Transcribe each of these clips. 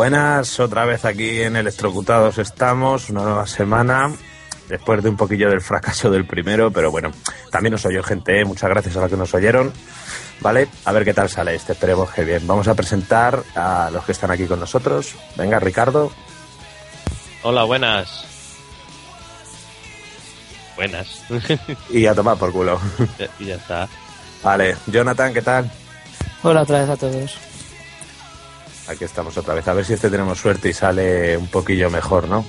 Buenas, otra vez aquí en Electrocutados estamos, una nueva semana, después de un poquillo del fracaso del primero, pero bueno, también nos oyó gente, ¿eh? muchas gracias a los que nos oyeron, ¿vale? A ver qué tal sale este, esperemos que bien. Vamos a presentar a los que están aquí con nosotros. Venga, Ricardo. Hola, buenas. Buenas. y a tomar por culo. y ya está. Vale, Jonathan, ¿qué tal? Hola otra vez a todos. Aquí estamos otra vez. A ver si este tenemos suerte y sale un poquillo mejor, ¿no?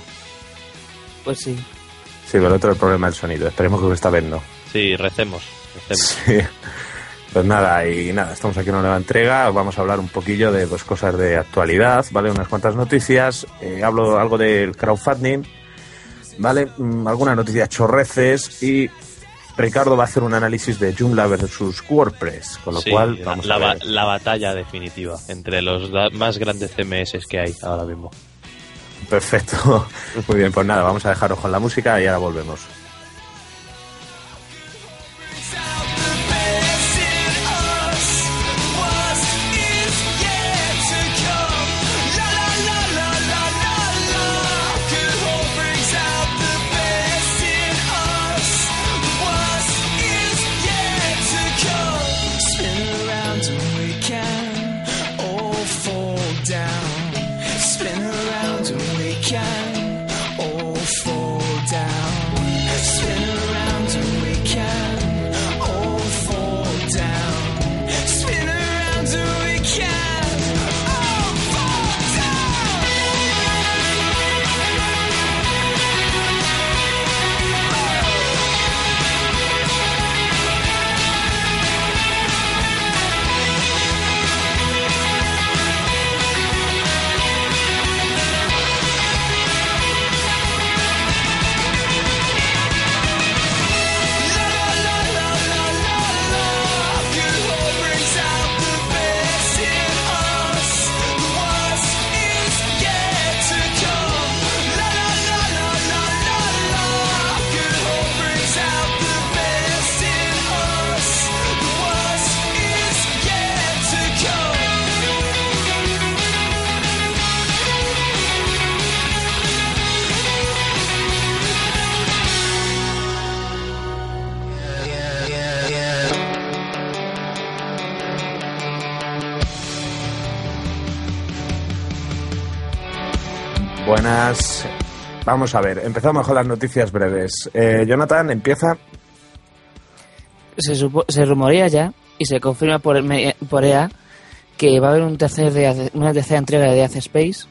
Pues sí. Sí, pero el otro el problema del sonido. Esperemos que esta vez no. Sí, recemos. recemos. Sí. Pues nada, y nada, estamos aquí en una nueva entrega. Vamos a hablar un poquillo de dos cosas de actualidad, ¿vale? Unas cuantas noticias. Eh, hablo algo del crowdfunding, ¿vale? Mm, algunas noticias chorreces y Ricardo va a hacer un análisis de Joomla versus WordPress, con lo Sí, cual la, vamos la a ver. la batalla definitiva entre los más grandes CMS que hay ahora mismo. Perfecto. Muy bien, pues nada, vamos a dejaros con la música y ahora volvemos. Vamos a ver, empezamos con las noticias breves. Eh, Jonathan, empieza. Se, se rumorea ya y se confirma por, EA que va a haber un tercer de- una tercera entrega de Death Space.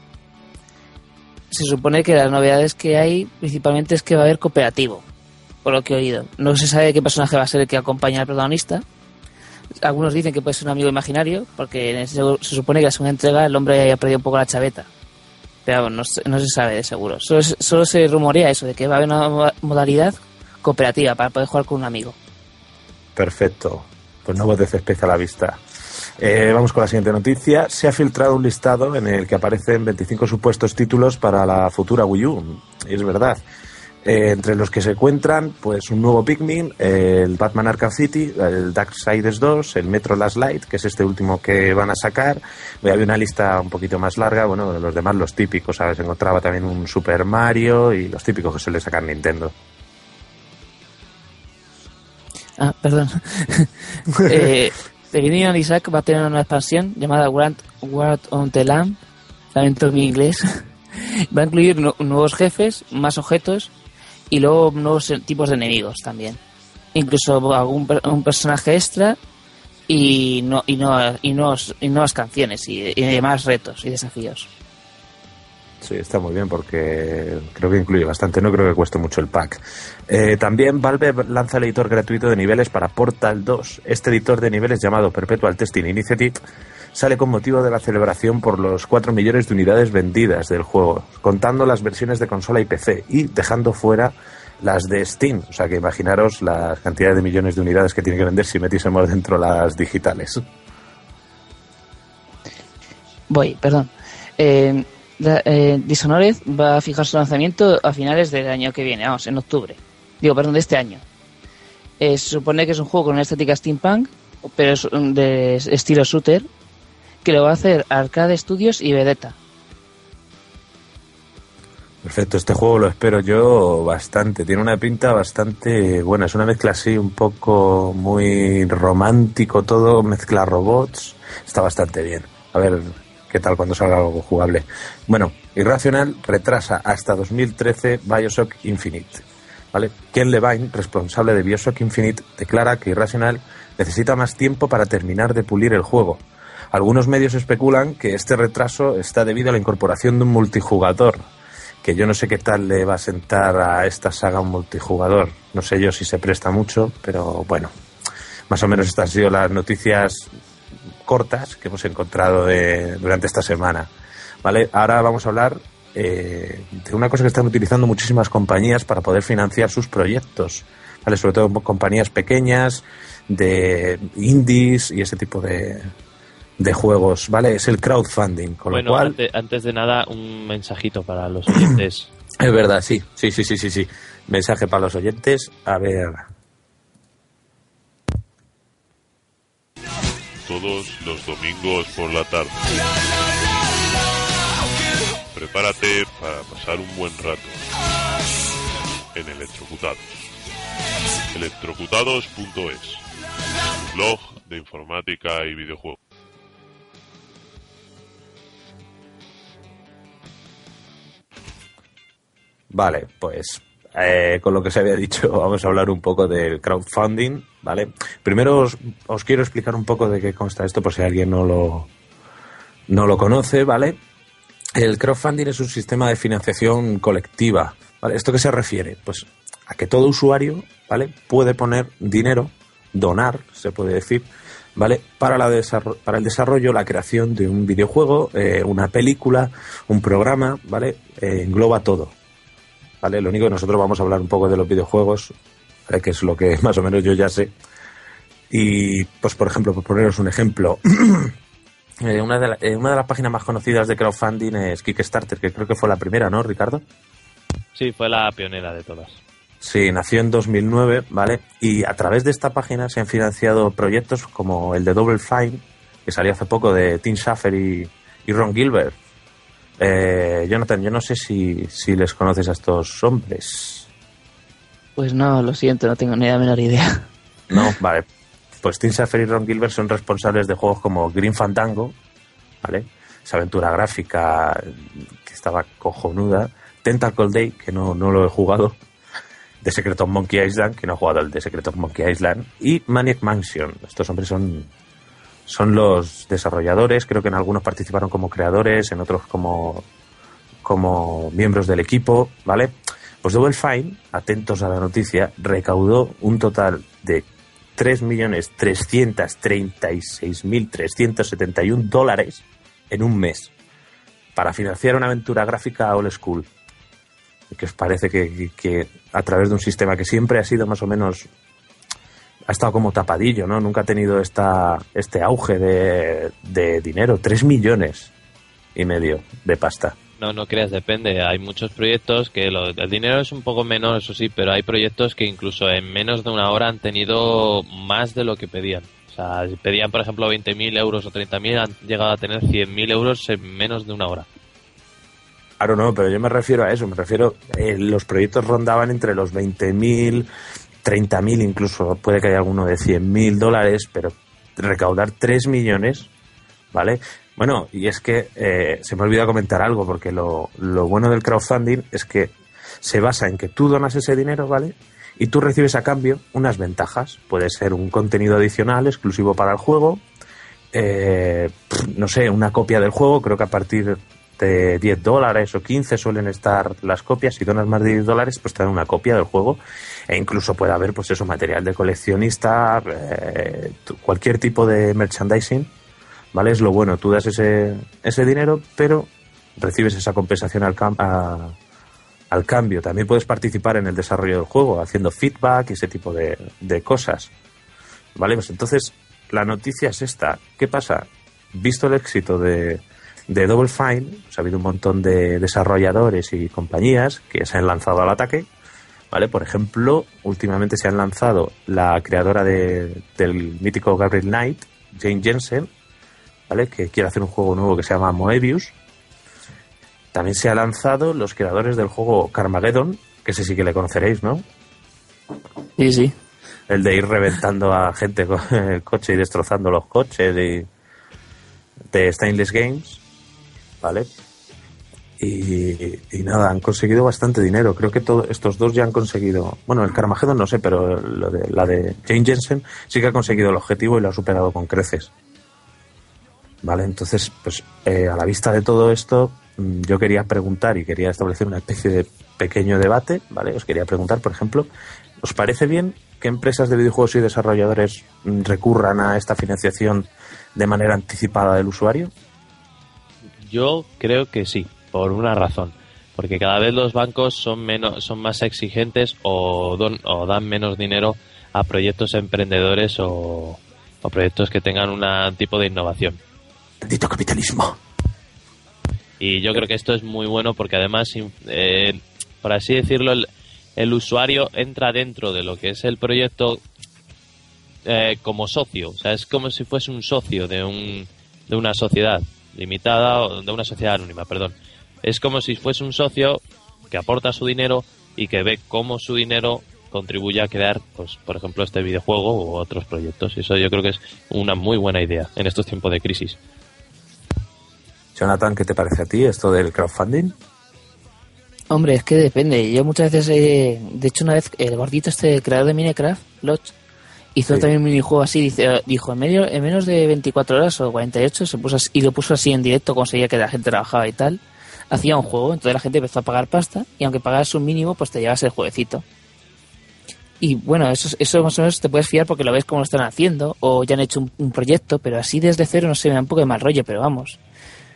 Se supone que las novedades que hay principalmente es que va a haber cooperativo, por lo que he oído. No se sabe qué personaje va a ser el que acompaña al protagonista. Algunos dicen que puede ser un amigo imaginario, porque ese- se supone que la segunda entrega el hombre haya perdido un poco la chaveta. Pero no, no se sabe de seguro. Solo, solo se rumorea eso, de que va a haber una mo- modalidad cooperativa para poder jugar con un amigo. Perfecto. Pues nuevo Death Space a la vista. Eh, vamos con la siguiente noticia. Se ha filtrado un listado en el que aparecen 25 supuestos títulos para la futura Wii U. Y es verdad. Eh, entre los que se encuentran, pues un nuevo Pikmin, el Batman Arkham City, el Darksiders 2, el Metro Last Light, que es este último que van a sacar. Había una lista un poquito más larga, bueno, los demás los típicos, ¿sabes? Encontraba también un Super Mario y los típicos que suele sacar Nintendo. Ah, perdón. eh, Binding Isaac va a tener una expansión llamada World, World on the Lamb, lamento mi inglés. va a incluir nu- nuevos jefes, más objetos y luego nuevos tipos de enemigos también. Incluso algún un personaje extra y no y no y, nuevos- y nuevas canciones y, y demás retos y desafíos. Sí, está muy bien porque creo que incluye bastante, no creo que cueste mucho el pack. Eh, también Valve lanza el editor gratuito de niveles para Portal 2. Este editor de niveles llamado Perpetual Testing Initiative sale con motivo de la celebración por los 4 millones de unidades vendidas del juego, contando las versiones de consola y PC y dejando fuera las de Steam. O sea que imaginaros la cantidad de millones de unidades que tiene que vender si metiésemos dentro las digitales. Voy, perdón. Eh, eh, Dishonored va a fijar su lanzamiento a finales del año que viene, vamos, en octubre. Digo, perdón, de este año. Eh, se supone que es un juego con una estética steampunk pero es de estilo shooter, que lo va a hacer Arcade Studios y Vedetta. Perfecto, este juego lo espero yo bastante. Tiene una pinta bastante buena. Es una mezcla así, un poco muy romántico todo, mezcla robots. Está bastante bien. A ver qué tal cuando salga algo jugable. Bueno, Irrational retrasa hasta 2013 Bioshock Infinite. ¿Vale? Ken Levine, responsable de Bioshock Infinite, declara que Irrational necesita más tiempo para terminar de pulir el juego. Algunos medios especulan que este retraso está debido a la incorporación de un multijugador que yo no sé qué tal le va a sentar a esta saga un multijugador. No sé yo si se presta mucho, pero bueno, más o menos estas han sido las noticias cortas que hemos encontrado de- durante esta semana. ¿Vale? Ahora vamos a hablar eh, de una cosa que están utilizando muchísimas compañías para poder financiar sus proyectos. ¿Vale? Sobre todo compañías pequeñas, de indies y ese tipo de, de juegos, ¿vale? Es el crowdfunding, con bueno, lo cual... ante- antes de nada, un mensajito para los oyentes. Es verdad, sí, sí, sí, sí, sí, sí. Mensaje para los oyentes. A ver, todos los domingos por la tarde. Prepárate para pasar un buen rato en Electrocutados. Electrocutados.es Blog de informática y videojuegos. Vale, pues eh, con lo que se había dicho, vamos a hablar un poco del crowdfunding, ¿vale? Primero os, quiero explicar un poco de qué consta esto, por si alguien no lo, no lo conoce, ¿vale? El crowdfunding es un sistema de financiación colectiva, ¿vale? ¿Esto qué se refiere? Pues a que todo usuario, ¿vale? Puede poner dinero, donar, se puede decir, ¿vale? Para, la para el desarrollo, la creación de un videojuego, eh, una película, un programa, ¿vale? Eh, engloba todo, ¿vale? Lo único que nosotros vamos a hablar un poco de los videojuegos, ¿vale? que es lo que más o menos yo ya sé. Y, pues, por ejemplo, por poneros un ejemplo, eh, una, de la- eh, una de las páginas más conocidas de crowdfunding es Kickstarter, que creo que fue la primera, ¿no, Ricardo? Sí, fue la pionera de todas. Sí, nació en 2009, ¿vale? Y a través de esta página se han financiado proyectos como el de Double Fine, que salió hace poco de Tim Schafer y, y Ron Gilbert. Eh, Jonathan, yo no sé si, si les conoces a estos hombres. Pues no, lo siento, no tengo ni la menor idea. No, vale. Pues Tim Schafer y Ron Gilbert son responsables de juegos como Green Fandango, ¿vale? Esa aventura gráfica que estaba cojonuda. Tentacle Day, que no, no lo he jugado. The Secret of Monkey Island, que no he jugado el The Secret of Monkey Island. Y Maniac Mansion. Estos hombres son, son los desarrolladores. Creo que en algunos participaron como creadores, en otros como, como miembros del equipo, ¿vale? Pues Double Fine, atentos a la noticia, recaudó un total de 3.336.371 dólares en un mes para financiar una aventura gráfica old school. ¿Qué os parece que, que- que a través de un sistema que siempre ha sido más o menos ha estado como tapadillo, ¿no? Nunca ha tenido esta, este auge de, de dinero, 3 millones y medio de pasta. No, no creas, depende. Hay muchos proyectos que lo- el dinero es un poco menos, eso sí, pero hay proyectos que incluso en menos de una hora han tenido más de lo que pedían. O sea, si pedían, por ejemplo, 20.000 euros o 30.000, han llegado a tener 100.000 euros en menos de una hora. Claro, no, pero yo me refiero a eso, me refiero, eh, los proyectos rondaban entre los 20.000, 30.000, incluso puede que haya alguno de 100.000 dólares, pero recaudar 3 millones, ¿vale? Bueno, y es que eh, se me ha olvidado comentar algo, porque lo, lo bueno del crowdfunding es que se basa en que tú donas ese dinero, ¿vale? Y tú recibes a cambio unas ventajas. Puede ser un contenido adicional exclusivo para el juego, eh, no sé, una copia del juego, creo que a partir de 10 dólares o 15 suelen estar las copias. Si donas más de 10 dólares, pues te dan una copia del juego. E incluso puede haber, pues eso, material de coleccionista, eh, cualquier tipo de merchandising, ¿vale? Es lo bueno, tú das ese, ese dinero, pero recibes esa compensación al, cam- a- al cambio. También puedes participar en el desarrollo del juego, haciendo feedback y ese tipo de, de cosas. ¿Vale? Pues entonces, la noticia es esta. ¿Qué pasa? Visto el éxito de, de Double Fine, pues ha habido un montón de desarrolladores y compañías que se han lanzado al ataque, ¿vale? Por ejemplo, últimamente se han lanzado la creadora de- del mítico Gabriel Knight, Jane Jensen, ¿vale? Que quiere hacer un juego nuevo que se llama Moebius. También se ha lanzado los creadores del juego Carmageddon, que ese sí que le conoceréis, ¿no? Sí, sí. El de ir reventando a gente con el coche y destrozando los coches y de Stainless Games, ¿vale? Y, nada, han conseguido bastante dinero. Creo que todo, estos dos ya han conseguido. Bueno, el Carmageddon no sé, pero lo de, la de Jane Jensen sí que ha conseguido el objetivo y lo ha superado con creces. Vale, entonces, pues eh, a la vista de todo esto, mm, yo quería preguntar y quería establecer una especie de pequeño debate, ¿vale? Os quería preguntar, por ejemplo, ¿os parece bien que empresas de videojuegos y desarrolladores mm, recurran a esta financiación de manera anticipada del usuario? Yo creo que sí, por una razón. Porque cada vez los bancos son menos, son más exigentes o, don- o dan menos dinero a proyectos emprendedores o, o proyectos que tengan un tipo de innovación. Bendito capitalismo. Y yo creo que esto es muy bueno porque además, eh, por así decirlo, el, el usuario entra dentro de lo que es el proyecto eh, como socio. O sea, es como si fuese un socio de, un, de una sociedad limitada o de una sociedad anónima, perdón. Es como si fuese un socio que aporta su dinero y que ve cómo su dinero contribuye a crear, pues, por ejemplo, este videojuego u otros proyectos. Y eso yo creo que es una muy buena idea en estos tiempos de crisis. Jonathan, ¿qué te parece a ti esto del crowdfunding? Hombre, es que depende. Yo muchas veces, eh, de hecho, una vez el gordito este creador de Minecraft, Lodge, hizo Sí. también un minijuego así. Dice, dijo, en, medio, en menos de 24 horas o 48, se puso así- y lo puso así en directo, conseguía que la gente trabajaba y tal. Hacía un juego, entonces la gente empezó a pagar pasta y aunque pagaras un mínimo, pues te llevas el jueguecito. Y bueno, eso, eso más o menos te puedes fiar porque lo ves cómo lo están haciendo o ya han hecho un, un proyecto, pero así desde cero no sé, me da un poco de mal rollo, pero vamos.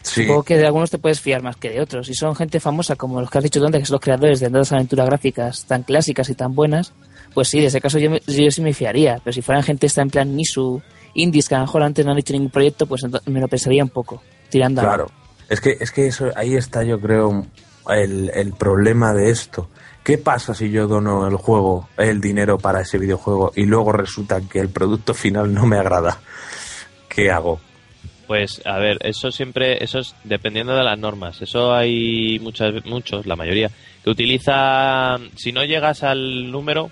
Sí. Supongo que de algunos te puedes fiar más que de otros. Y son gente famosa como los que has dicho tú antes, que son los creadores de tantas aventuras gráficas tan clásicas y tan buenas, pues sí, de ese caso yo, me- yo sí me fiaría. Pero si fueran gente esta en plan Nisu, indies, que a lo mejor antes no han hecho ningún proyecto, pues me lo pensaría un poco, tirando a- Claro. Es que, es que eso, ahí está, yo creo, el, el problema de esto. ¿Qué pasa si yo dono el juego, el dinero para ese videojuego y luego resulta que el producto final no me agrada? ¿Qué hago? Pues a ver, eso siempre, eso es dependiendo de las normas. Eso hay muchas, muchos, la mayoría, que utiliza, si no llegas al número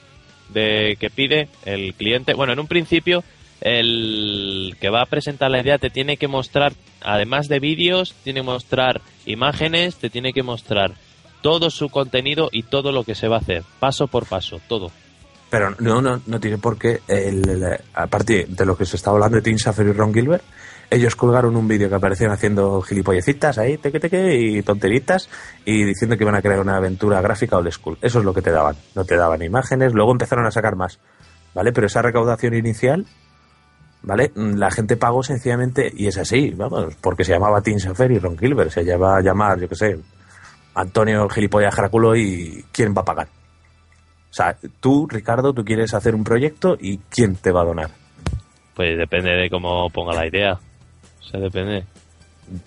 de que pide el cliente, bueno, en un principio el que va a presentar la idea te tiene que mostrar, además de vídeos, tiene que mostrar imágenes, te tiene que mostrar todo su contenido y todo lo que se va a hacer, paso por paso, todo. Pero no, no, no tiene por qué. El, el- aparte de lo que se está hablando de Tim Schafer y Ron Gilbert, ellos colgaron un vídeo que aparecían haciendo gilipollecitas ahí, teque teque, y tonteritas, y diciendo que iban a crear una aventura gráfica old school. Eso es lo que te daban. No te daban imágenes, luego empezaron a sacar más. ¿Vale? Pero esa recaudación inicial, ¿vale? La gente pagó sencillamente, y es así, vamos, porque se llamaba Tim Schafer y Ron Gilbert. Se llama a llamar, yo qué sé, Antonio Gilipollas Jaraculo y ¿quién va a pagar? O sea, tú, Ricardo, tú quieres hacer un proyecto y ¿quién te va a donar? Pues depende de cómo ponga la idea. O sea, depende.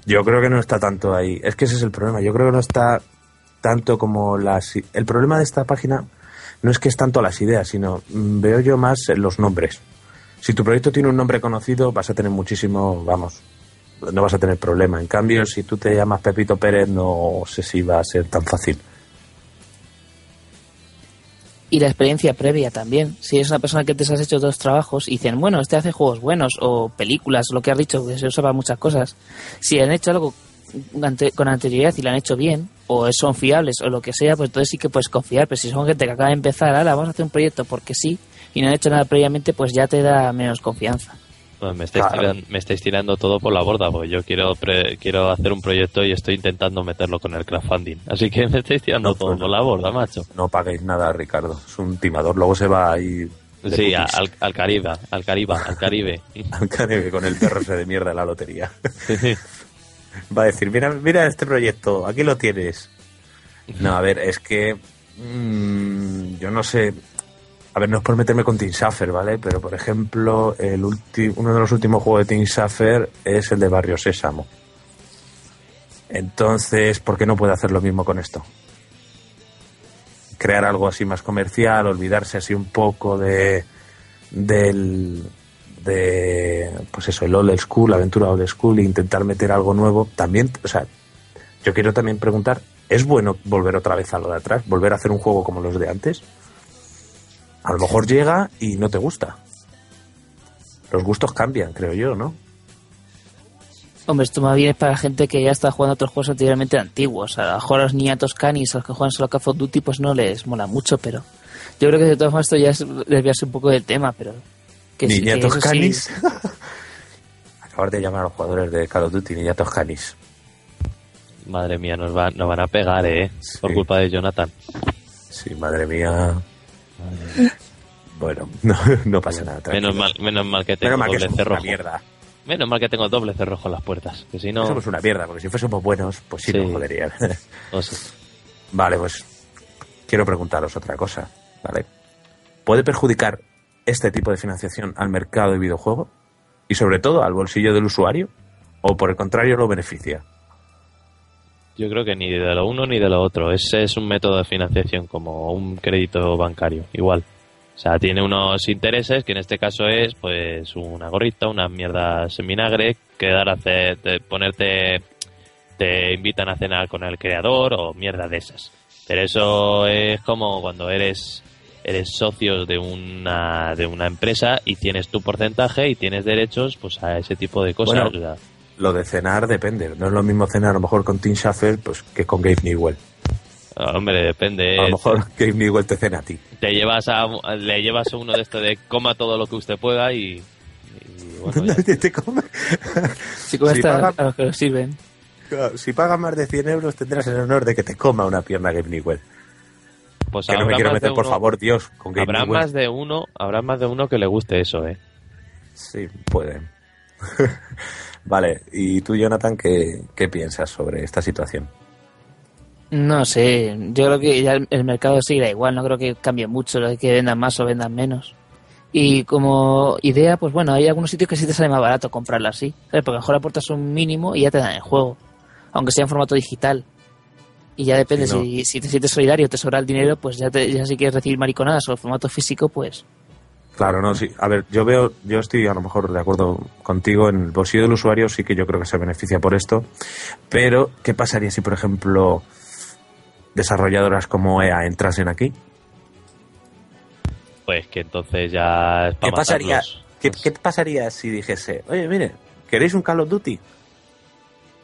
Yo creo que no está tanto ahí. Es que ese es el problema. Yo creo que no está tanto como las... El problema de esta página no es que es tanto las ideas, sino mm, veo yo más los nombres. Si tu proyecto tiene un nombre conocido, vas a tener muchísimo, vamos, no vas a tener problema. En cambio, si tú te llamas Pepito Pérez, no sé si va a ser tan fácil. Y la experiencia previa también. Si es una persona que te has hecho dos trabajos y dicen, bueno, este hace juegos buenos o películas, lo que has dicho, que se usa para muchas cosas. Si han hecho algo con anterioridad y lo han hecho bien, o son fiables o lo que sea, pues entonces sí que puedes confiar. Pero si son gente que acaba de empezar, ahora vamos a hacer un proyecto porque sí, y no han hecho nada previamente, pues ya te da menos confianza. Bueno, me, estáis Claro. tiran- me estáis tirando todo por la borda, porque yo quiero pre- quiero hacer un proyecto y estoy intentando meterlo con el crowdfunding. Así que me estáis tirando No, todo pues no. por la borda, macho. No paguéis nada, Ricardo. Es un timador. Luego se va ahí... Sí, al, al Caribe, al Caribe, al Caribe. al Caribe con el perro ese de mierda la lotería. Va a decir, mira, mira este proyecto, aquí lo tienes. No, a ver, es que mm, yo no sé. A ver, no es por meterme con Tim Schafer, ¿vale? Pero, por ejemplo, el ulti- uno de los últimos juegos de Tim Schafer es el de Barrio Sésamo. Entonces, ¿por qué no puede hacer lo mismo con esto? crear algo así más comercial, olvidarse así un poco de del de pues eso, el old school, la aventura old school e intentar meter algo nuevo, también, o sea, yo quiero también preguntar, ¿es bueno volver otra vez a lo de atrás? ¿Volver a hacer un juego como los de antes? A lo mejor llega y no te gusta. Los gustos cambian, creo yo, ¿no? Hombre, esto más bien es para gente que ya está jugando otros juegos anteriormente antiguos. A lo mejor a los niñatos canis, a los que juegan solo Call of Duty, pues no les mola mucho, pero yo creo que de todas formas esto ya es desviarse un poco del tema, pero... Que sí, que Niñatos sí- canis. Acabar de llamar a los jugadores de Call of Duty niñatos canis. Madre mía, nos, va- nos van a pegar, ¿eh? Por culpa de Jonathan. Sí, madre mía. Bueno, no, no pasa nada. Menos mal, menos mal que tengo Menos mal que doble somos una cerrojo. mierda. Menos mal que tengo doble cerrojo en las puertas. Que si no... Somos una mierda, porque si fuésemos buenos, pues sí, Sí. nos joderían. sé. vale, pues quiero preguntaros otra cosa, ¿vale? ¿Puede perjudicar este tipo de financiación al mercado de videojuegos? Y sobre todo al bolsillo del usuario? ¿O por el contrario lo beneficia? Yo creo que ni de lo uno ni de lo otro. Ese es un método de financiación como un crédito bancario, igual. O sea, tiene unos intereses que en este caso es pues una gorrita, unas mierdas en vinagre, quedar a hacer, te- ponerte, te invitan a cenar con el creador o mierda de esas. Pero eso es como cuando eres eres socio de una de una empresa y tienes tu porcentaje y tienes derechos pues a ese tipo de cosas. Bueno, O sea, Lo de cenar depende. No es lo mismo cenar a lo mejor con Tim Schafer pues, que con Gabe Newell. hombre, depende. A lo mejor Gabe Newell te cena a ti. te llevas a le llevas a uno de estos de coma todo lo que usted pueda y, y bueno, ya. Te come. Si pagan- a los que lo sirven. Si pagas más de 100 euros tendrás el honor de que te coma una pierna Gabe Newell. pues Que no me quiero meter, por favor, Dios, con Gabe habrá Newell. más de uno habrá más de uno que le guste eso eh Sí, puede. Vale, y tú, Jonathan, ¿qué, qué piensas sobre esta situación? No sé, yo creo que ya el, el mercado seguirá igual, no creo que cambie mucho lo que vendan más o vendan menos. Y como idea, pues bueno, hay algunos sitios que sí te sale más barato comprarla así, ¿sabes? Porque a lo mejor aportas un mínimo y ya te dan el juego, aunque sea en formato digital. Y ya depende, Sí, no. si, si te sientes solidario, te sobra el dinero, pues ya, te, ya si quieres recibir mariconadas o el formato físico, pues Claro, no, sí. A ver, yo veo, yo estoy a lo mejor de acuerdo contigo en el bolsillo del usuario, sí que yo creo que se beneficia por esto. Pero, ¿qué pasaría si, por ejemplo, desarrolladoras como EA entrasen aquí? pues que entonces ya es ¿Qué pasaría. ¿qué, qué pasaría si dijese, oye, mire, ¿queréis un Call of Duty?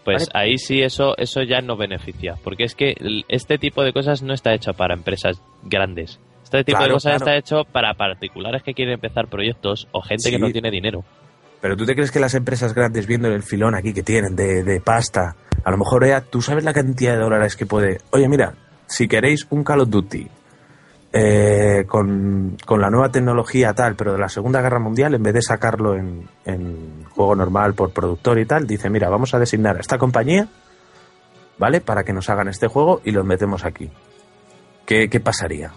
Pues Vale. ahí sí eso eso ya no beneficia, porque es que este tipo de cosas no está hecho para empresas grandes. Este tipo de cosas claro. está hecho para particulares que quieren empezar proyectos o gente que no tiene dinero. Pero tú te crees que las empresas grandes, viendo el filón aquí que tienen de, de pasta, a lo mejor EA, tú sabes la cantidad de dólares que puede. Oye, mira, si queréis un Call of Duty eh, con, con la nueva tecnología tal, pero de la Segunda Guerra Mundial, en vez de sacarlo en, en juego normal por productor y tal, dice, mira, vamos a designar a esta compañía, ¿vale? Para que nos hagan este juego y los metemos aquí. ¿Qué, qué pasaría?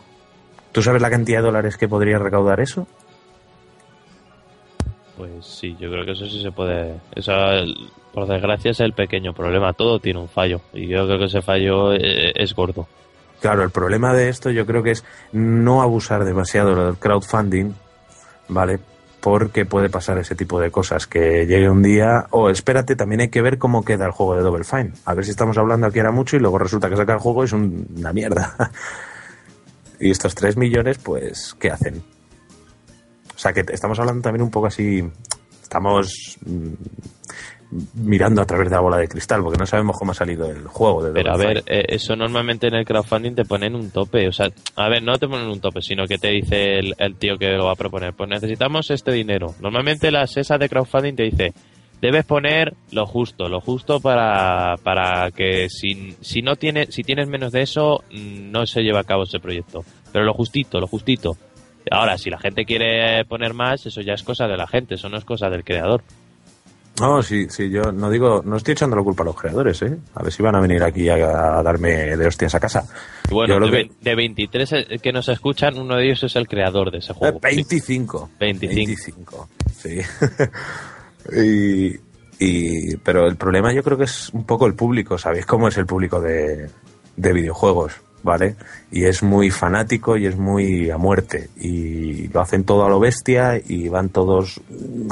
¿Tú sabes la cantidad de dólares que podría recaudar eso? Pues sí, yo creo que eso sí se puede. Eso, por desgracia, es el pequeño problema. Todo tiene un fallo. Y yo creo que ese fallo eh, es gordo. Claro, el problema de esto yo creo que es no abusar demasiado del crowdfunding, ¿vale? Porque puede pasar ese tipo de cosas, que llegue un día, o espérate, también hay que ver cómo queda el juego de Double Fine. A ver si estamos hablando aquí ahora mucho y luego resulta que saca el juego y es un- una mierda. y estos 3 millones, pues, ¿qué hacen? O sea, que estamos hablando también un poco así, estamos mm, mirando a través de la bola de cristal, porque no sabemos cómo ha salido el juego de Pero a ver, eh, eso normalmente en el crowdfunding te ponen un tope. O sea, a ver, no te ponen un tope, sino que te dice el, el tío que lo va a proponer. Pues necesitamos este dinero. Normalmente la SESA de crowdfunding te dice, debes poner lo justo, lo justo para, para que si, si no tiene, si tienes menos de eso, mm, no se lleva a cabo ese proyecto. Pero lo justito, lo justito. Ahora, si la gente quiere poner más, eso ya es cosa de la gente, eso no es cosa del creador. No, sí, sí, yo no digo, no estoy echando la culpa a los creadores, ¿eh? A ver si van a venir aquí a, a darme de hostias a casa. Y bueno, de, que- ve- de 23 que nos escuchan, uno de ellos es el creador de ese juego. Eh, 25. 25. 25, sí. y, pero el problema yo creo que es un poco el público, ¿sabéis cómo es el público de, de videojuegos? ¿vale? Y es muy fanático y es muy a muerte. Y lo hacen todo a lo bestia y van todos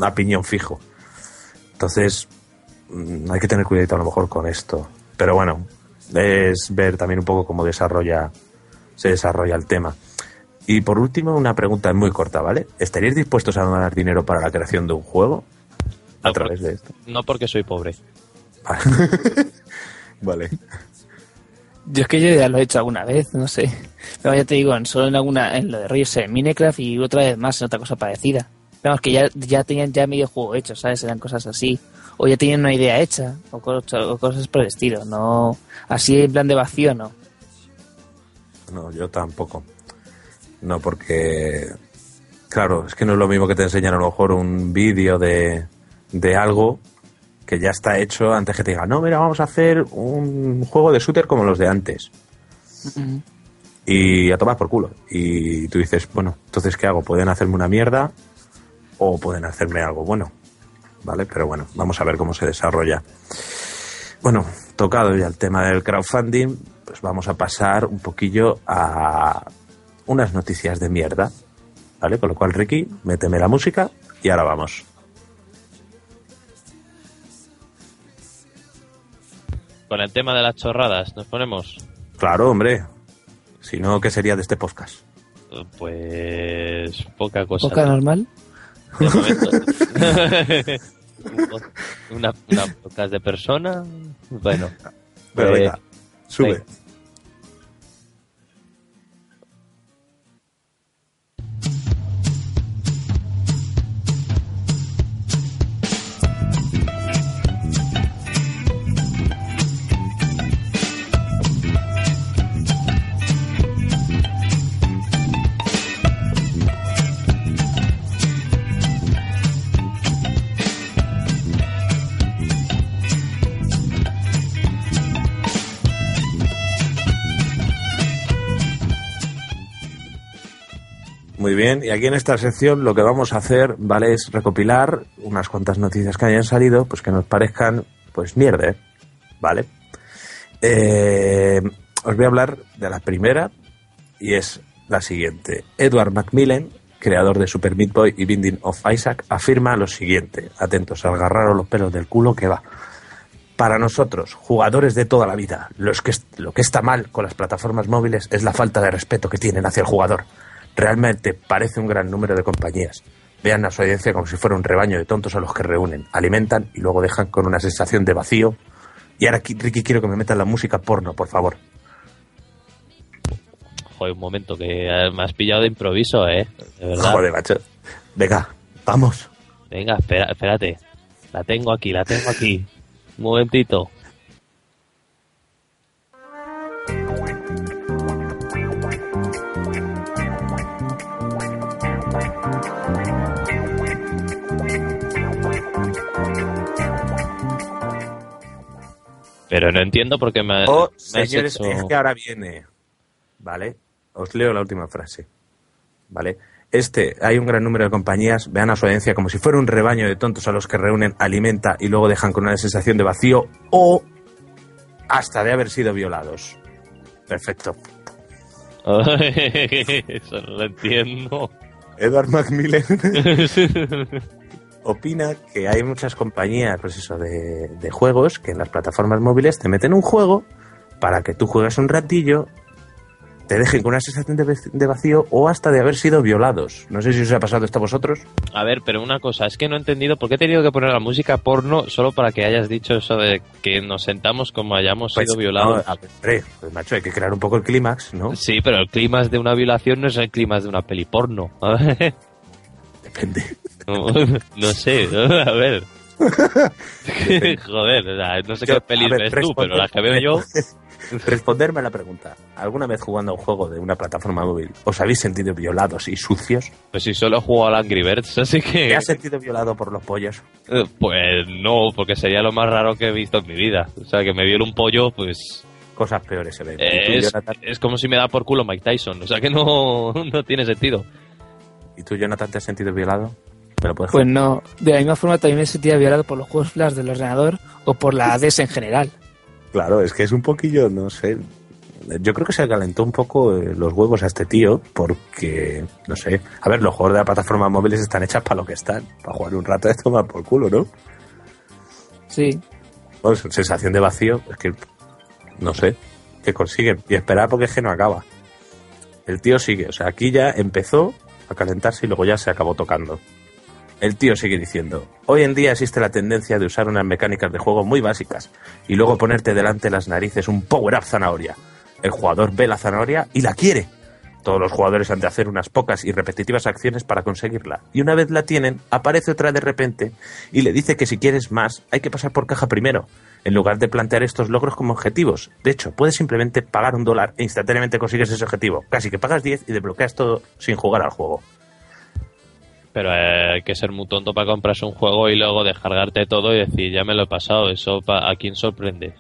a piñón fijo. Entonces, mm, hay que tener cuidado a lo mejor con esto. Pero bueno, es ver también un poco cómo desarrolla, se desarrolla el tema. Y por último, una pregunta muy corta, ¿vale? ¿Estaríais dispuestos a donar dinero para la creación de un juego? A No, través de esto. No porque soy pobre. vale. Yo es que yo ya lo he hecho alguna vez, no sé. Pero ya te digo, en- solo en alguna, en lo de rollos en Minecraft y otra vez más en otra cosa parecida. Vamos, que ya, ya tenían ya medio juego hecho, ¿sabes? Eran cosas así. O ya tenían una idea hecha, o, cosas- o cosas por el estilo. No, así en plan de vacío, no. No, yo tampoco. No, porque. Claro, es que no es lo mismo que te enseñan a lo mejor un vídeo de, de algo que ya está hecho antes que te digan, no, mira, vamos a hacer un juego de shooter como los de antes. Y a tomar por culo. Y tú dices, bueno, entonces, ¿qué hago? ¿Pueden hacerme una mierda o pueden hacerme algo bueno? ¿Vale? Pero bueno, vamos a ver cómo se desarrolla. Bueno, tocado ya el tema del crowdfunding, pues vamos a pasar un poquillo a unas noticias de mierda. ¿Vale? Con lo cual, Ricky, méteme la música y ahora vamos. Con el tema de las chorradas, nos ponemos. Claro, hombre. Si no, ¿qué sería de este podcast? Pues poca cosa. Poca normal. De momento. una, una podcast de persona. Bueno. Pero Eh, venga, sube. venga. Bien, y aquí en esta sección lo que vamos a hacer, ¿vale? Es recopilar unas cuantas noticias que hayan salido, pues que nos parezcan, pues mierda, ¿vale? Eh, os voy a hablar de la primera, y es la siguiente. Edward Macmillan, creador de Super Meat Boy y Binding of Isaac, afirma lo siguiente. Atentos, agarraros los pelos del culo que va. Para nosotros, jugadores de toda la vida, los que, lo que está mal con las plataformas móviles es la falta de respeto que tienen hacia el jugador. Realmente parece un gran número de compañías. Vean a su audiencia como si fuera un rebaño de tontos a los que reúnen, alimentan y luego dejan con una sensación de vacío. Y ahora, aquí, Ricky, quiero que me metan la música porno, por favor. Joder, un momento, que eh, me has pillado de improviso, ¿eh? De verdad. Joder, macho. Venga, vamos. Venga, espera, espérate. La tengo aquí, la tengo aquí. Un momentito. Pero no entiendo por qué me, Oh, me señores, hecho- es que ahora viene. ¿Vale? Os leo la última frase. ¿Vale? Este, hay un gran número de compañías, vean a su audiencia como si fuera un rebaño de tontos a los que reúnen, alimenta y luego dejan con una sensación de vacío o hasta de haber sido violados. Perfecto. Eso no lo entiendo. Edward Macmillan opina que hay muchas compañías, pues eso, de, de juegos que en las plataformas móviles te meten un juego para que tú juegues un ratillo, te dejen con una sensación de, vac- de vacío o hasta de haber sido violados. No sé si os ha pasado esto a vosotros. A ver, pero una cosa, es que no he entendido por qué he tenido que poner la música porno solo para que hayas dicho eso de que nos sentamos como hayamos Pues, sido violados. no, a ver, hombre, pues macho, hay que crear un poco el clímax, ¿no? Sí, pero el clima de una violación no es el clima de una peli porno. Depende. No, no sé, a ver. Joder, o sea, no sé Yo- qué pelis ver, ves tú, pero las que veo yo... Responderme a la pregunta. ¿Alguna vez jugando a un juego de una plataforma móvil os habéis sentido violados y sucios? Pues si solo juego al Angry Birds, así que... ¿Te has sentido violado por los pollos? Eh, Pues no, porque sería lo más raro que he visto en mi vida. O sea, que me viole un pollo, pues... Cosas peores se ven. ¿Y tú, Es, es como si me da por culo Mike Tyson. O sea, que no, no tiene sentido. ¿Y tú, Jonathan, te has sentido violado? ¿Me lo puedes Pues no. De la misma forma también me sentía violado por los juegos flash del ordenador o por la ADS en general. Claro, es que es un poquillo, no sé. yo creo que se calentó un poco eh, los huevos a este tío porque, no sé, a ver, los juegos de la plataforma móviles están hechas para lo que están, para jugar un rato esto más por culo, ¿no? Sí. Pues, sensación de vacío, es que, no sé, que consiguen. Y esperar porque es que no acaba. El tío sigue, o sea, aquí ya empezó a calentarse y luego ya se acabó tocando. El tío sigue diciendo, hoy en día existe la tendencia de usar unas mecánicas de juego muy básicas y luego ponerte delante de las narices un power-up zanahoria. El jugador ve la zanahoria y la quiere. Todos los jugadores han de hacer unas pocas y repetitivas acciones para conseguirla. Y una vez la tienen, aparece otra de repente y le dice que si quieres más, hay que pasar por caja primero, en lugar de plantear estos logros como objetivos. De hecho, puedes simplemente pagar un dólar e instantáneamente consigues ese objetivo. Casi que pagas 10 y desbloqueas todo sin jugar al juego. Pero eh, hay que ser muy tonto para comprarse un juego y luego descargarte todo y decir, ya me lo he pasado. Eso pa- a quién sorprende.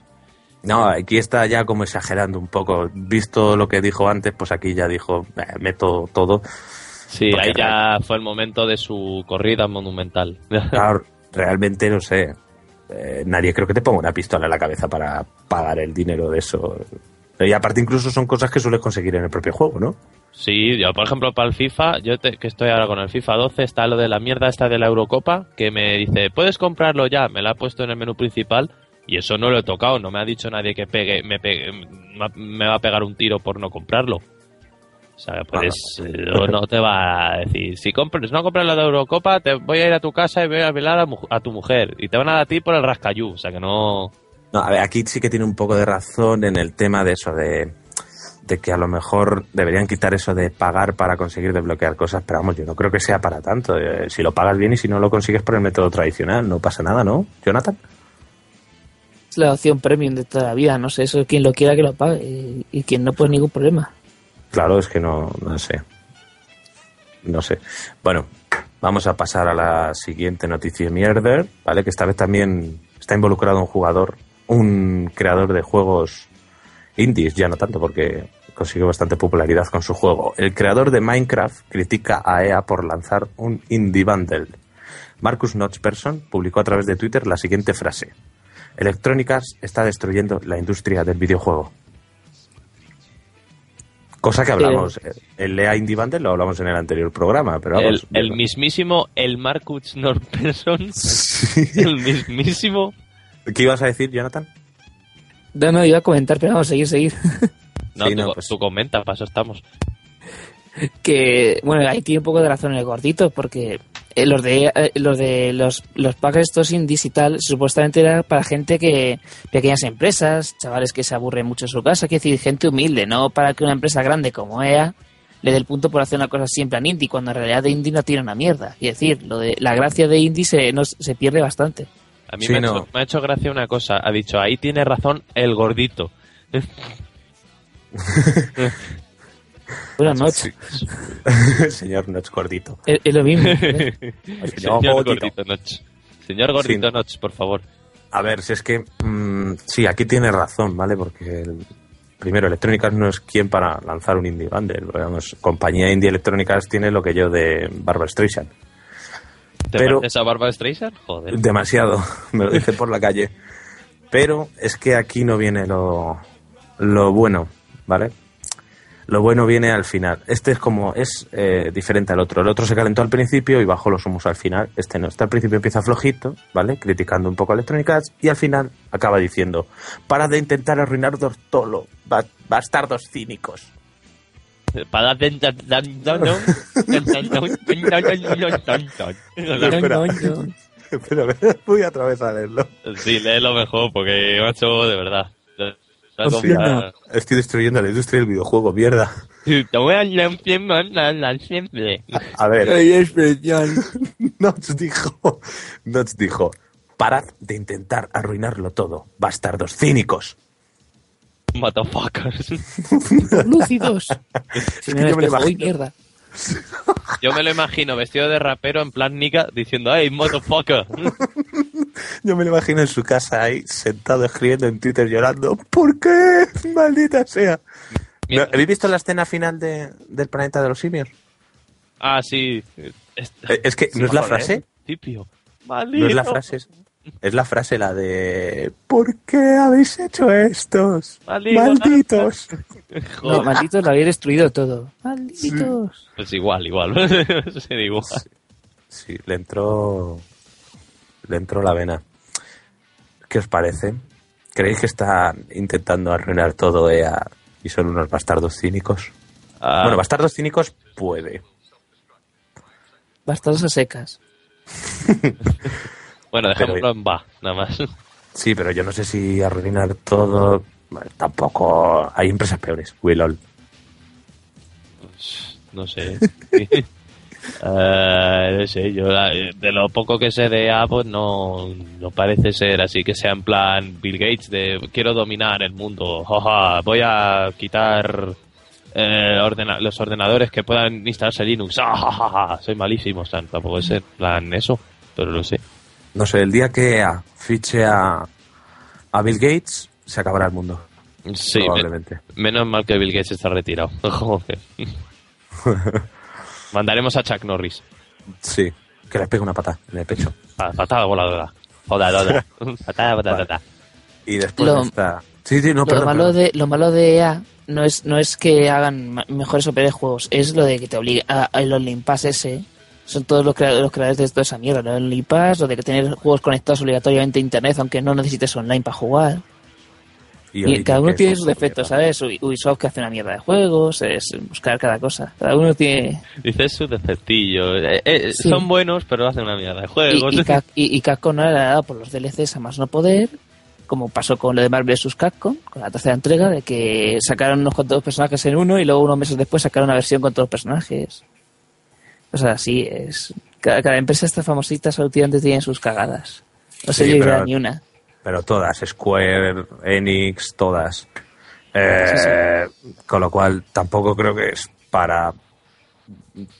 No, aquí está ya como exagerando un poco. Visto lo que dijo antes, pues aquí ya dijo, "Eh, meto todo. Sí, ahí ya fue el momento de su corrida monumental. Claro, realmente no sé. Eh, nadie creo que te ponga una pistola en la cabeza para pagar el dinero de eso. Y aparte incluso son cosas que sueles conseguir en el propio juego, ¿no? Sí, yo por ejemplo para el FIFA, yo te- que estoy ahora con el FIFA 12, está lo de la mierda esta de la Eurocopa, que me dice, puedes comprarlo ya, me la ha puesto en el menú principal y eso no lo he tocado, no me ha dicho nadie que pegue, me, pegue- me va a pegar un tiro por no comprarlo. O sea, pues no te va a decir, si compras, no compras la de Eurocopa, te voy a ir a tu casa y voy a velar a, mu- a tu mujer y te van a dar a ti por el rascayú, o sea que no... No, a ver, aquí sí que tiene un poco de razón en el tema de eso, de, de que a lo mejor deberían quitar eso de pagar para conseguir desbloquear cosas, pero vamos, yo no creo que sea para tanto. Eh, si lo pagas bien y si no lo consigues por el método tradicional, no pasa nada, ¿no? Jonathan. Es la opción premium de toda la vida. No sé, eso quien lo quiera que lo pague. Y, y quien no, pues ningún problema. Claro, es que no, no sé. No sé. Bueno, vamos a pasar a la siguiente noticia mierder, ¿vale? Que esta vez también está involucrado un jugador, un creador de juegos indies, ya no tanto porque consiguió bastante popularidad con su juego. El creador de Minecraft critica a EA por lanzar un indie bundle. Marcus Notchperson publicó a través de Twitter la siguiente frase. Electronic Arts está destruyendo la industria del videojuego. Cosa que hablamos, eh, el EA Indie Bundle lo hablamos en el anterior programa, pero El, vamos. el mismísimo, el Marcus Norperson, el mismísimo... ¿Qué ibas a decir, Jonathan? No, no, iba a comentar, pero vamos a seguir, seguir. No, Sí, tú, no, pues- tú comenta, para eso estamos. que, bueno, ahí tiene un poco de razón el gordito, porque eh, los de eh, los de los, los packs estos indies y tal, supuestamente era para gente que, pequeñas empresas, chavales que se aburren mucho en su casa, quiere decir, gente humilde, no para que una empresa grande como EA le dé el punto por hacer una cosa siempre en indie, cuando en realidad de indie no tiene una mierda. Y decir, lo de la gracia de indie se, no, se pierde bastante. A mí Sí, me, ha hecho, me ha hecho gracia una cosa. Ha dicho, ahí tiene razón el gordito. Buenas noches. Señor Notch Gordito. Es, es lo mismo. ¿eh? Señor gordito. gordito Notch. Señor gordito Sí. Notch, por favor. A ver, si es que. mm, sí, aquí tiene razón, ¿vale? Porque. el- primero, Electronic Arts no es quien para lanzar un indie bundle. Vamos, compañía indie Electronic Arts tiene lo que yo de Barbara Streisand. ¿Te Pero- pareces a Barbara Streisand? Joder. Demasiado, me lo dice por la calle. Pero es que aquí no viene lo, lo bueno, ¿vale? Lo bueno viene al final. Este es como, es eh, diferente al otro. El otro se calentó al principio y bajó los humos al final. Este no. Este al principio empieza flojito, ¿vale? Criticando un poco a Electronic Arts y al final acaba diciendo, para de intentar arruinar Dortolo, ba- bastardos cínicos. Para. Pero voy a otra vez a leerlo. Sí, léelo mejor, porque, macho, de verdad. La estoy destruyendo la industria del videojuego, mierda. Te voy a leer siempre. A ver. Notch dijo, Notch dijo, parad de intentar arruinarlo todo, bastardos cínicos. Motherfuckers. Lúcidos. Es que yo me lo mierda. Yo me lo imagino vestido de rapero en plan nica diciendo, hey, motherfucker. Yo me lo imagino en su casa ahí, sentado escribiendo en Twitter llorando, ¿por qué? Maldita sea. Mira- ¿Habéis visto la escena final de, del planeta de los simios? Ah, sí. Es, Eh, Es que no es la frase, Tipio. no es la frase, es, la frase la de ¿Por qué habéis hecho estos? Maldito. Malditos. No, malditos lo habéis destruido todo. Malditos. Pues igual, igual. Sería igual. Sí, le entró. Le entró la vena. ¿Qué os parece? ¿Creéis que están intentando arruinar todo EA y son unos bastardos cínicos? Ah, Bueno, bastardos cínicos puede. Bastardos a secas. bueno, dejémoslo pero- en va, nada más. Sí, pero yo no sé si arruinar todo. bueno, tampoco. Hay empresas peores. Willol. No sé. Eh, no sé, yo eh, de lo poco que sé de A, pues no, no parece ser así que sea en plan Bill Gates de quiero dominar el mundo, jaja, voy a quitar eh, ordena- los ordenadores que puedan instalarse Linux, ah, ja, ja, ja, soy malísimo, o sea, tampoco es en plan eso, pero lo sé. No sé, el día que EA fiche a, a Bill Gates, se acabará el mundo. Sí, me- probablemente. menos mal que Bill Gates está retirado. Joder. Mandaremos a Chuck Norris. Sí, que le pegue una pata en el pecho. Pa- Patada voladora. Joda, joda. Patada, patada, Vale. patada. Y después Lo- está. Sí, sí, no, lo, perdón, malo perdón. de, lo malo de EA no es, no es que hagan mejores o peores juegos, es lo de que te obliga a, a el Only Pass ese. Son todos los, crea- los creadores de toda esa mierda. El Only Pass, lo de tener juegos conectados obligatoriamente a internet, aunque no necesites online para jugar. Y cada uno tiene sus defectos. ¿sabes? Ubi- Ubisoft que hace una mierda de juegos, es buscar cada cosa. Cada uno tiene. Dice su defectillo. Eh, eh, Sí. Son buenos, pero hacen una mierda de juegos. y, Cap- y- y Capcom le ha dado por los DLCs a más no poder, como pasó con lo de Marvel vs. Capcom, con la tercera entrega, de que sacaron unos cuantos personajes en uno y luego unos meses después sacaron una versión con todos los personajes. O sea, así es. Cada, cada empresa esta famosita tiene sus cagadas. No se Sí, pero- ni una. Pero todas, Square, Enix, todas. Eh, Con lo cual, tampoco creo que es para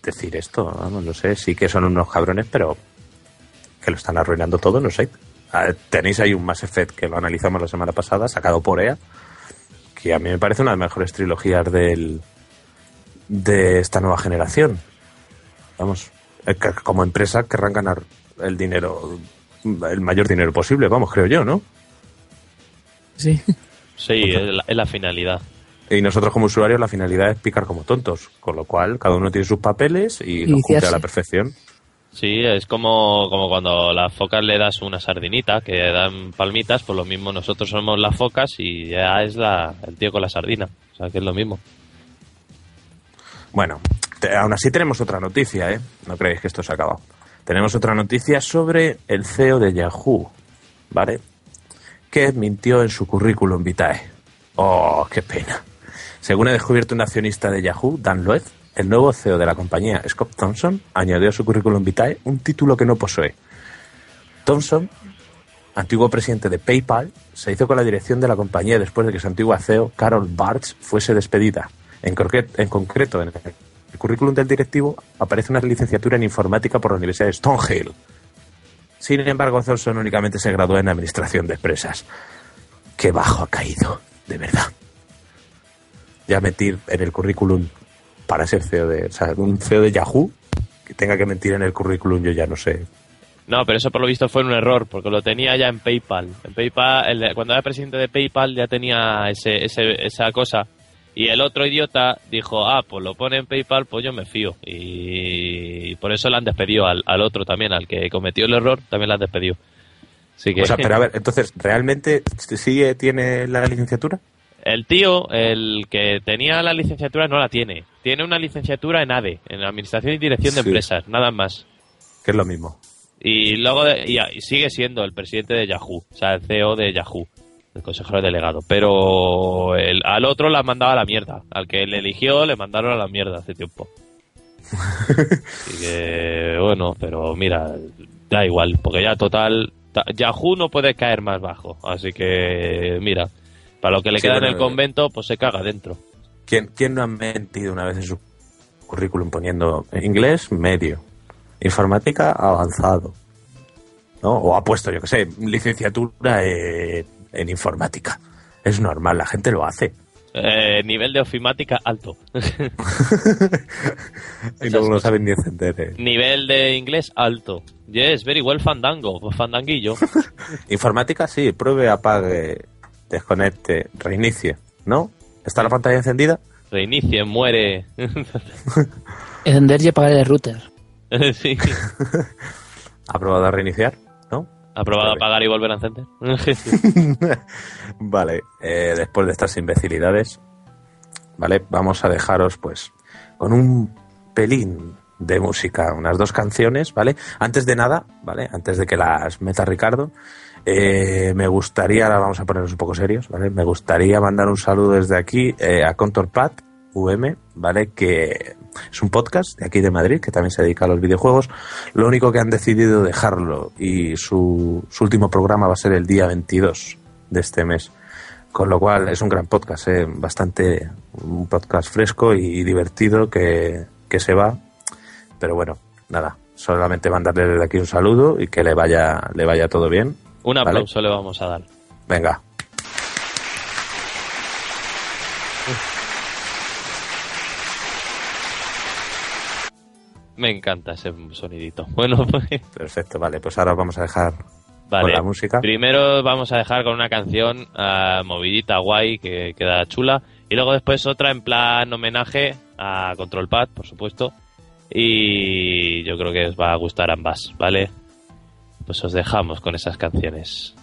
decir esto. Vamos, no sé, sí que son unos cabrones, pero que lo están arruinando todo, no sé. Tenéis ahí un Mass Effect que lo analizamos la semana pasada, sacado por EA, que a mí me parece una de las mejores trilogías del, de esta nueva generación. Vamos, eh, que como empresa querrán ganar el dinero, el mayor dinero posible, vamos, creo yo, ¿no? Sí. Sí, es la, es la finalidad. Y nosotros como usuarios la finalidad es picar como tontos, con lo cual cada uno tiene sus papeles y Y los cumple a la perfección. Sí, es como, como cuando a las focas le das una sardinita, que dan palmitas, pues lo mismo nosotros somos las focas y ya es la, el tío con la sardina. O sea, que es lo mismo. Bueno, aún así tenemos otra noticia, ¿eh? No creéis que esto se ha acabado. Tenemos otra noticia sobre el CEO de Yahoo, ¿vale? Que mintió en su currículum vitae. Oh, qué pena. Según ha descubierto un accionista de Yahoo, Dan Loeb, el nuevo CEO de la compañía, Scott Thompson, añadió a su currículum vitae un título que no posee. Thompson, antiguo presidente de PayPal, se hizo con la dirección de la compañía después de que su antigua CEO, Carol Bartz, fuese despedida. En, en concreto, en el currículum del directivo aparece una licenciatura en informática por la Universidad de Stonehill. Sin embargo, Thompson únicamente se graduó en administración de empresas. Qué bajo ha caído, de verdad. Ya mentir en el currículum para ser CEO de, o sea, un CEO de Yahoo que tenga que mentir en el currículum, yo ya no sé. No, pero eso por lo visto fue un error, porque lo tenía ya en PayPal. En PayPal, el- cuando era presidente de PayPal ya tenía ese, ese- esa cosa. Y el otro idiota dijo, ah, pues lo pone en PayPal, pues yo me fío. Y por eso le han despedido al, al otro también, al que cometió el error, también le han despedido. Así que O sea, pero a ver, entonces, ¿realmente sí tiene la licenciatura? el tío, el que tenía la licenciatura, no la tiene. Tiene una licenciatura en ADE, en Administración y Dirección de Sí. Empresas, nada más. Que es lo mismo. Y luego de- y, y sigue siendo el presidente de Yahoo, o sea, el CEO de Yahoo, el consejero delegado. Pero el, al otro la mandaba a la mierda. Al que le eligió le mandaron a la mierda hace tiempo. Así que, bueno, pero mira, da igual, porque ya total, ta- Yahoo no puede caer más bajo. Así que, mira, para lo que le Sí, queda bueno, en el convento, pues se caga dentro. ¿Quién, ¿Quién no ha mentido una vez en su currículum poniendo inglés medio, informática avanzado? ¿No? O ha puesto, yo qué sé, licenciatura en, en informática. Es normal, la gente lo hace. Eh, nivel de ofimática alto. y luego no saben ni encender. eh. nivel de inglés alto. Yes, very well fandango. Pues fandanguillo. Informática, sí, pruebe, apague, desconecte, reinicie, ¿no? ¿Está la pantalla encendida? Reinicie, muere. Encender y apagar el router. sí. ¿Ha probado a reiniciar? ¿Ha probado Vale. apagar y volver a encender? vale, eh, después de estas imbecilidades, vale, vamos a dejaros pues con un pelín de música, unas dos canciones, ¿vale? Antes de nada, ¿vale? Antes de que las meta Ricardo, eh, me gustaría, ahora vamos a ponernos un poco serios, ¿vale? Me gustaría mandar un saludo desde aquí eh, a ContourPad UM, ¿vale? Que es un podcast de aquí de Madrid que también se dedica a los videojuegos. Lo único que han decidido dejarlo y su, su último programa va a ser el día 22 de este mes. Con lo cual es un gran podcast, ¿eh? bastante un podcast fresco y divertido que, que se va. Pero bueno, nada, solamente mandarle desde aquí un saludo y que le vaya, le vaya todo bien. Un Vale. aplauso le vamos a dar. Venga, Me encanta ese sonidito. Bueno, pues, perfecto, vale, pues ahora vamos a dejar vale. con la música. Primero vamos a dejar con una canción ah, movidita, guay, que queda chula. Y luego después otra en plan homenaje a Control Pad, por supuesto. Y yo creo que os va a gustar ambas, ¿vale? Pues os dejamos con esas canciones.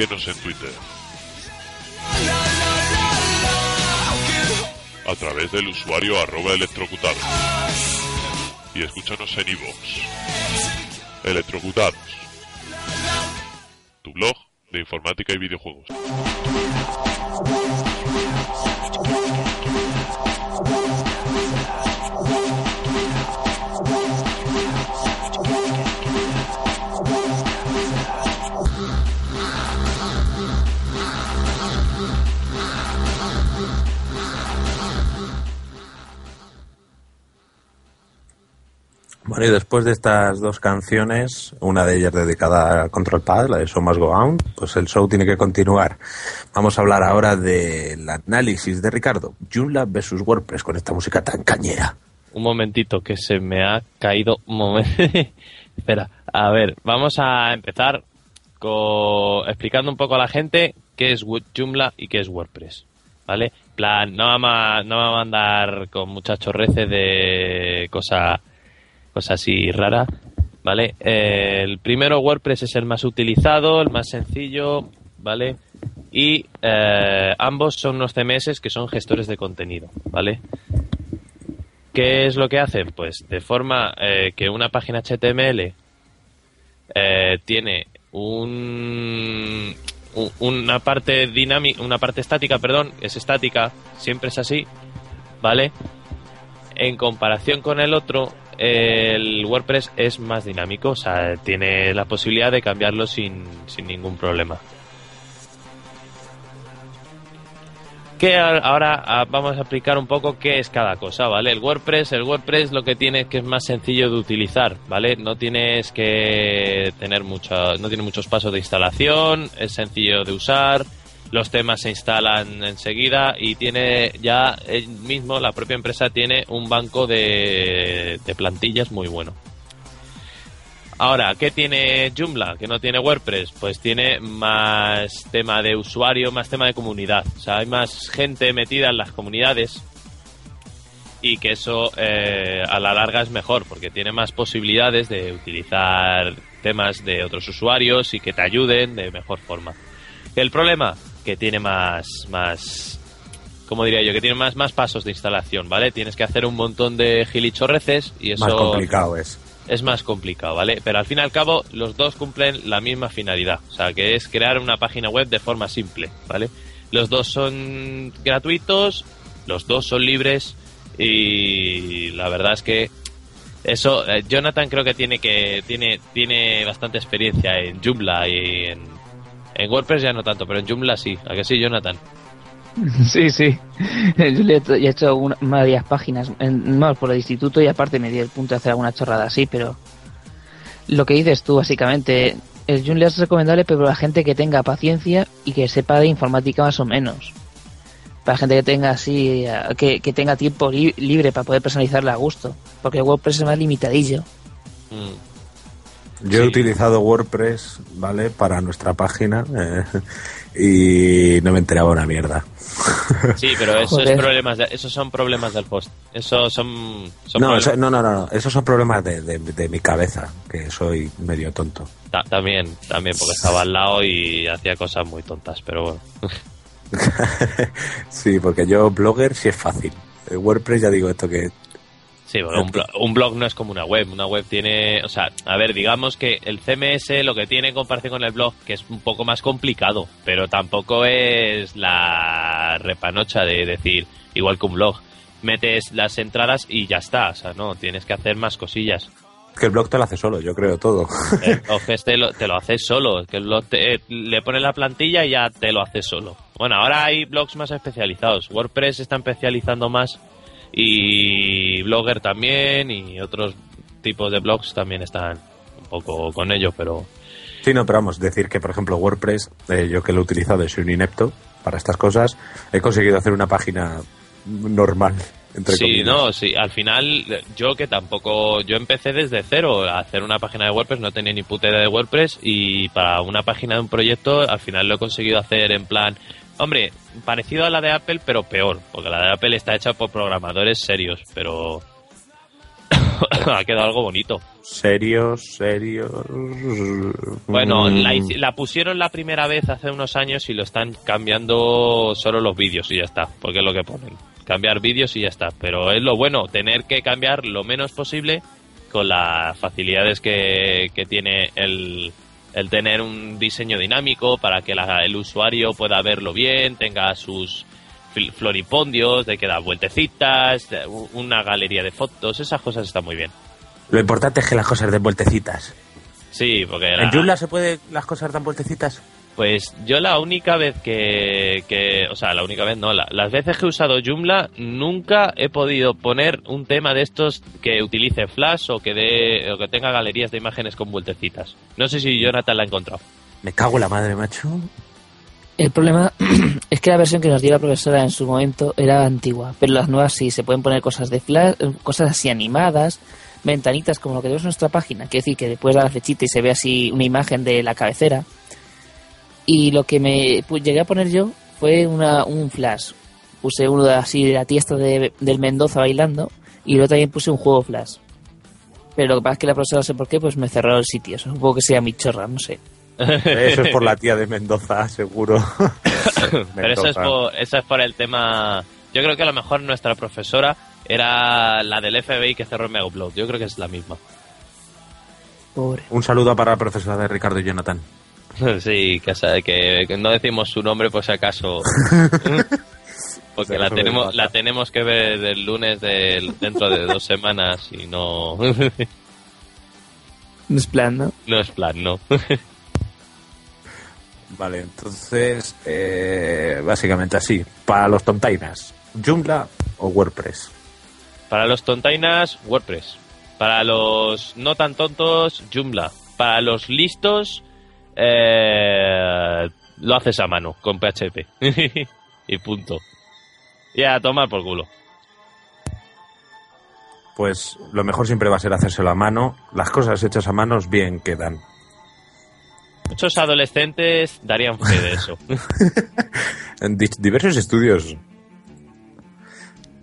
Síguenos en Twitter. A través del usuario arroba electrocutados. Y escúchanos en iVoox. Electrocutados. Tu blog de informática y videojuegos. Y después de estas dos canciones, una de ellas dedicada a Control Pad, la de Show Must Go On, pues el show tiene que continuar. Vamos a hablar ahora del análisis de Ricardo, Joomla versus WordPress, con esta música tan cañera. Un momentito, que se me ha caído un momento. Espera, a ver, vamos a empezar con, explicando un poco a la gente qué es Joomla y qué es WordPress. ¿Vale? plan, no vamos a, no vamos a andar con muchas chorreces de cosa, cosa así rara. ¿Vale? Eh, el primero, WordPress, es el más utilizado, el más sencillo, ¿vale? Y eh, ambos son unos CMS que son gestores de contenido, ¿vale? ¿Qué es lo que hacen? Pues de forma eh, que una página HTML tiene un- una parte dinámica, una parte estática, perdón, es estática, siempre es así, ¿vale? En comparación con el otro, el WordPress es más dinámico, o sea, tiene la posibilidad de cambiarlo sin, sin ningún problema. Que ahora ah, vamos a explicar un poco qué es cada cosa, ¿vale? El WordPress, el WordPress lo que tiene es que es más sencillo de utilizar, ¿vale? No tienes que tener mucha, no tiene muchos pasos de instalación, es sencillo de usar, los temas se instalan enseguida y tiene ya él mismo, la propia empresa tiene un banco de, de plantillas muy bueno. Ahora, ¿qué tiene Joomla? Que no tiene WordPress. Pues tiene más tema de usuario, más tema de comunidad. O sea, hay más gente metida en las comunidades y que eso eh, a la larga es mejor porque tiene más posibilidades de utilizar temas de otros usuarios y que te ayuden de mejor forma. El problema que tiene más más como diría yo que tiene más más pasos de instalación, ¿vale? Tienes que hacer un montón de gilichorreces y eso Más complicado es. es más complicado, ¿vale? Pero al fin y al cabo, los dos cumplen la misma finalidad, o sea, que es crear una página web de forma simple, ¿vale? Los dos son gratuitos, los dos son libres y la verdad es que eso, eh, Jonathan creo que tiene que tiene tiene bastante experiencia en Joomla y en, en WordPress ya no tanto, pero en Joomla sí, ¿a que sí, Jonathan? Sí, sí. Yo le he hecho- una, varias páginas, en, más por el instituto y aparte me di el punto de hacer alguna chorrada así, pero lo que dices tú, básicamente, el Joomla es recomendable, pero para la gente que tenga paciencia y que sepa de informática más o menos. Para gente que tenga así, eh, que, que tenga tiempo li- libre para poder personalizarla a gusto. Porque el WordPress es más limitadillo. Mm. Yo he utilizado WordPress, ¿vale? Para nuestra página eh, y no me enteraba una mierda. Sí, pero eso es Joder. problemas de- esos son problemas del host. Eso son, son No, problemas- eso- no, no, no, no, esos son problemas de, de- de mi cabeza, que soy medio tonto. Ta- también, también, porque estaba al lado y hacía cosas muy tontas, pero bueno. sí, porque yo blogger sí es fácil. El WordPress ya digo esto que Sí, bueno, un, blog, un blog no es como una web. Una web tiene, o sea, a ver, digamos que el CMS lo que tiene en comparación con el blog, que es un poco más complicado, pero tampoco es la repanocha de decir, igual que un blog, metes las entradas y ya está, o sea, no, tienes que hacer más cosillas. que el blog te lo hace solo, yo creo todo. El blog este lo- te lo haces solo, que el blog te- eh, le pones la plantilla y ya te lo haces solo. Bueno, ahora hay blogs más especializados. WordPress está especializando más y Blogger también y otros tipos de blogs también están un poco con ello, pero Sí, no, pero vamos, decir que, por ejemplo, WordPress, eh, yo que lo he utilizado y soy un inepto para estas cosas, he conseguido hacer una página normal, entre sí, comillas. no, sí, al final yo que tampoco, yo empecé desde cero a hacer una página de WordPress, no tenía ni puta idea de WordPress y para una página de un proyecto al final lo he conseguido hacer en plan, hombre, parecido a la de Apple pero peor, porque la de Apple está hecha por programadores serios, pero ha quedado algo bonito. Serios, serios. Bueno, Mm. la, pusieron la primera vez hace unos años y lo están cambiando solo los vídeos y ya está, porque es lo que ponen. Cambiar vídeos y ya está. Pero es lo bueno, tener que cambiar lo menos posible con las facilidades que, que tiene el, el tener un diseño dinámico para que la- el usuario pueda verlo bien, tenga sus fl- floripondios, de que da vueltecitas, una galería de fotos, esas cosas están muy bien. Lo importante es que las cosas den vueltecitas. Sí, porque... ¿En la- Joomla se puede las cosas dan vueltecitas? Pues yo la única vez que, que- o sea, la única vez no, la- las veces que he usado Joomla nunca he podido poner un tema de estos que utilice Flash o que dé, o que tenga galerías de imágenes con vueltecitas. No sé si Jonathan la ha encontrado. Me cago en la madre, macho. El problema es que la versión que nos dio la profesora en su momento era antigua, pero las nuevas sí, se pueden poner cosas de flash, cosas así animadas, ventanitas como lo que vemos en nuestra página, que decir que después da la flechita y se ve así una imagen de la cabecera. Y lo que me pu- llegué a poner yo fue una, un flash. Puse uno de así de la tiesta de, del Mendoza bailando y luego también puse un juego flash. Pero lo que pasa es que la profesora, no sé por qué, pues me cerró el sitio. Supongo que sea mi chorra, no sé. Eso es por la tía de Mendoza, seguro. Pero eso es, por, eso es por el tema... Yo creo que a lo mejor nuestra profesora era la del FBI que cerró el Megaupload. Yo creo que es la misma. Pobre. Un saludo para la profesora de Ricardo y Jonathan. Sí, que, que, que no decimos su nombre por si acaso. Porque Que la tenemos, la tenemos que ver el lunes dentro de dos semanas y no, No es plan, ¿no? no es plan, no. Vale, entonces, eh, básicamente así. Para los tontainas, Joomla o WordPress. Para los tontainas, WordPress. Para los no tan tontos, Joomla. Para los listos, eh, lo haces a mano, con PHP. y punto. Y a tomar por culo. Pues lo mejor siempre va a ser hacérselo a mano. Las cosas hechas a manos bien quedan. Muchos adolescentes darían fe de eso. En di- diversos estudios.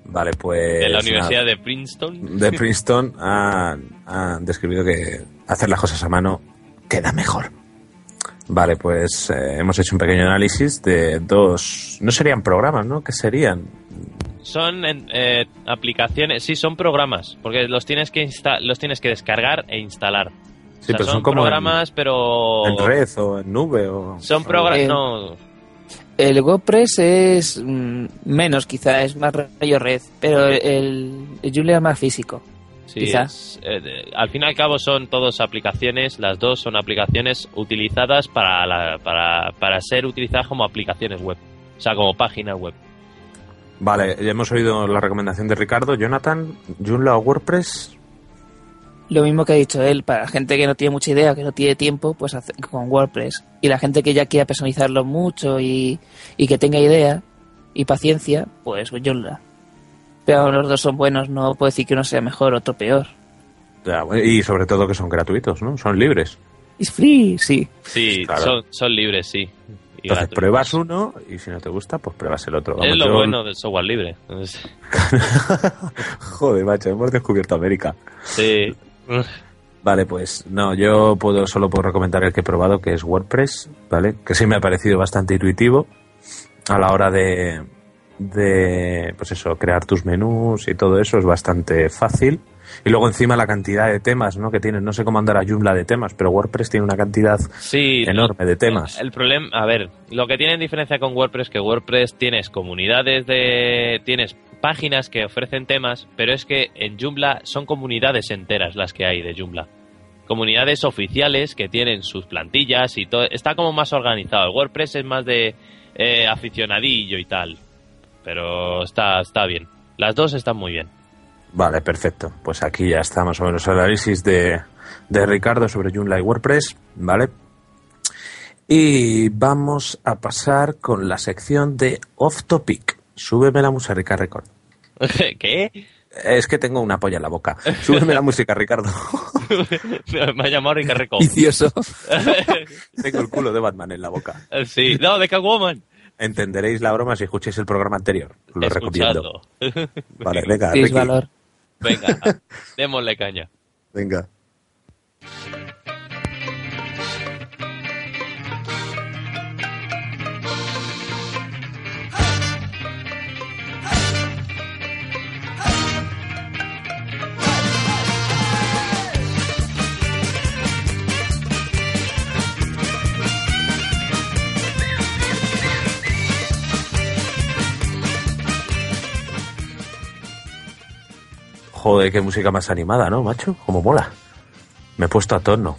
Vale, pues. de la nada. Universidad de Princeton. de Princeton han, han descrito que hacer las cosas a mano queda mejor. Vale, pues eh, hemos hecho un pequeño análisis de dos. No serían programas, ¿no? ¿Qué serían? Son en- eh, aplicaciones, sí, son programas, porque los tienes que insta- los tienes que descargar e instalar. Sí, O sea, pero son, son como en- programas, pero En red o en nube o. son programas, Eh, no, El WordPress es mm, menos, quizá, es más rollo red, pero el, el Joomla es más físico. Sí, es- eh, al fin y al cabo son todas aplicaciones, las dos son aplicaciones utilizadas para, la- para, para ser utilizadas como aplicaciones web, o sea, como páginas web. Vale, ya hemos oído la recomendación de Ricardo. Jonathan, Joomla o WordPress. Lo mismo que ha dicho él, para la gente que no tiene mucha idea, que no tiene tiempo, pues hace- con WordPress. Y la gente que ya quiera personalizarlo mucho y, y que tenga idea y paciencia, pues Joomla. Pero los dos son buenos, no puedo decir que uno sea mejor, otro peor. Ya, bueno, y sobre todo que son gratuitos, ¿no? Son libres. Es free, sí. Sí, Claro. son, son libres, sí. Y Entonces gratuitos. pruebas uno y si no te gusta, pues pruebas el otro. Es lo yo- bueno del software libre. Joder, macho, hemos descubierto América. sí. Vale, pues no, yo puedo solo puedo recomendar el que he probado, que es WordPress, ¿vale? Que sí me ha parecido bastante intuitivo a la hora de, de pues eso, crear tus menús y todo eso es bastante fácil. Y luego encima la cantidad de temas, ¿no? Que tienen, no sé cómo andar a Joomla de temas, pero WordPress tiene una cantidad Sí, enorme de temas. El problema, a ver, lo que tiene en diferencia con WordPress que WordPress tienes comunidades de tienes páginas que ofrecen temas, pero es que en Joomla son comunidades enteras las que hay de Joomla. Comunidades oficiales que tienen sus plantillas y todo, está como más organizado. El WordPress es más de eh, aficionadillo y tal, pero está está bien. Las dos están muy bien. Vale, perfecto. Pues aquí ya está más o menos el análisis de, de Ricardo sobre Joomla y WordPress, ¿vale? Y vamos a pasar con la sección de Off Topic. Súbeme la música, Record. ¿Qué? Es que tengo una polla en la boca. Súbeme la música, Ricardo. Me ha llamado Ricardo. Vicioso. tengo el culo de Batman en la boca. sí, no, de Catwoman. Entenderéis la broma si escuchéis el programa anterior. Lo recomiendo. Vale, venga, Ricky. valor. Venga, démosle caña. Venga. Joder, qué música más animada, ¿no, macho? Como mola. Me he puesto a tono.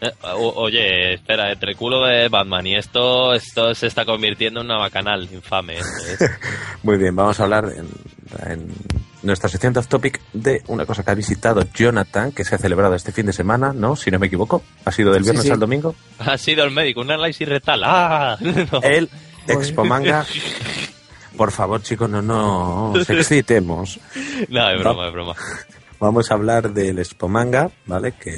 Eh, o- oye, espera, entre culo de Batman y esto, esto se está convirtiendo en una bacanal infame. es. Muy bien, vamos a hablar en, en nuestra sección de off topic de una cosa que ha visitado Jonathan, que se ha celebrado este fin de semana, ¿no? Si no me equivoco. Ha sido del Sí, viernes sí. al domingo. ha sido el médico, un análisis retal. ¡Ah! No. El Expo Manga. Por favor, chicos, no nos excitemos. No, es broma, es broma. Vamos a hablar del Expo Manga, ¿vale? Que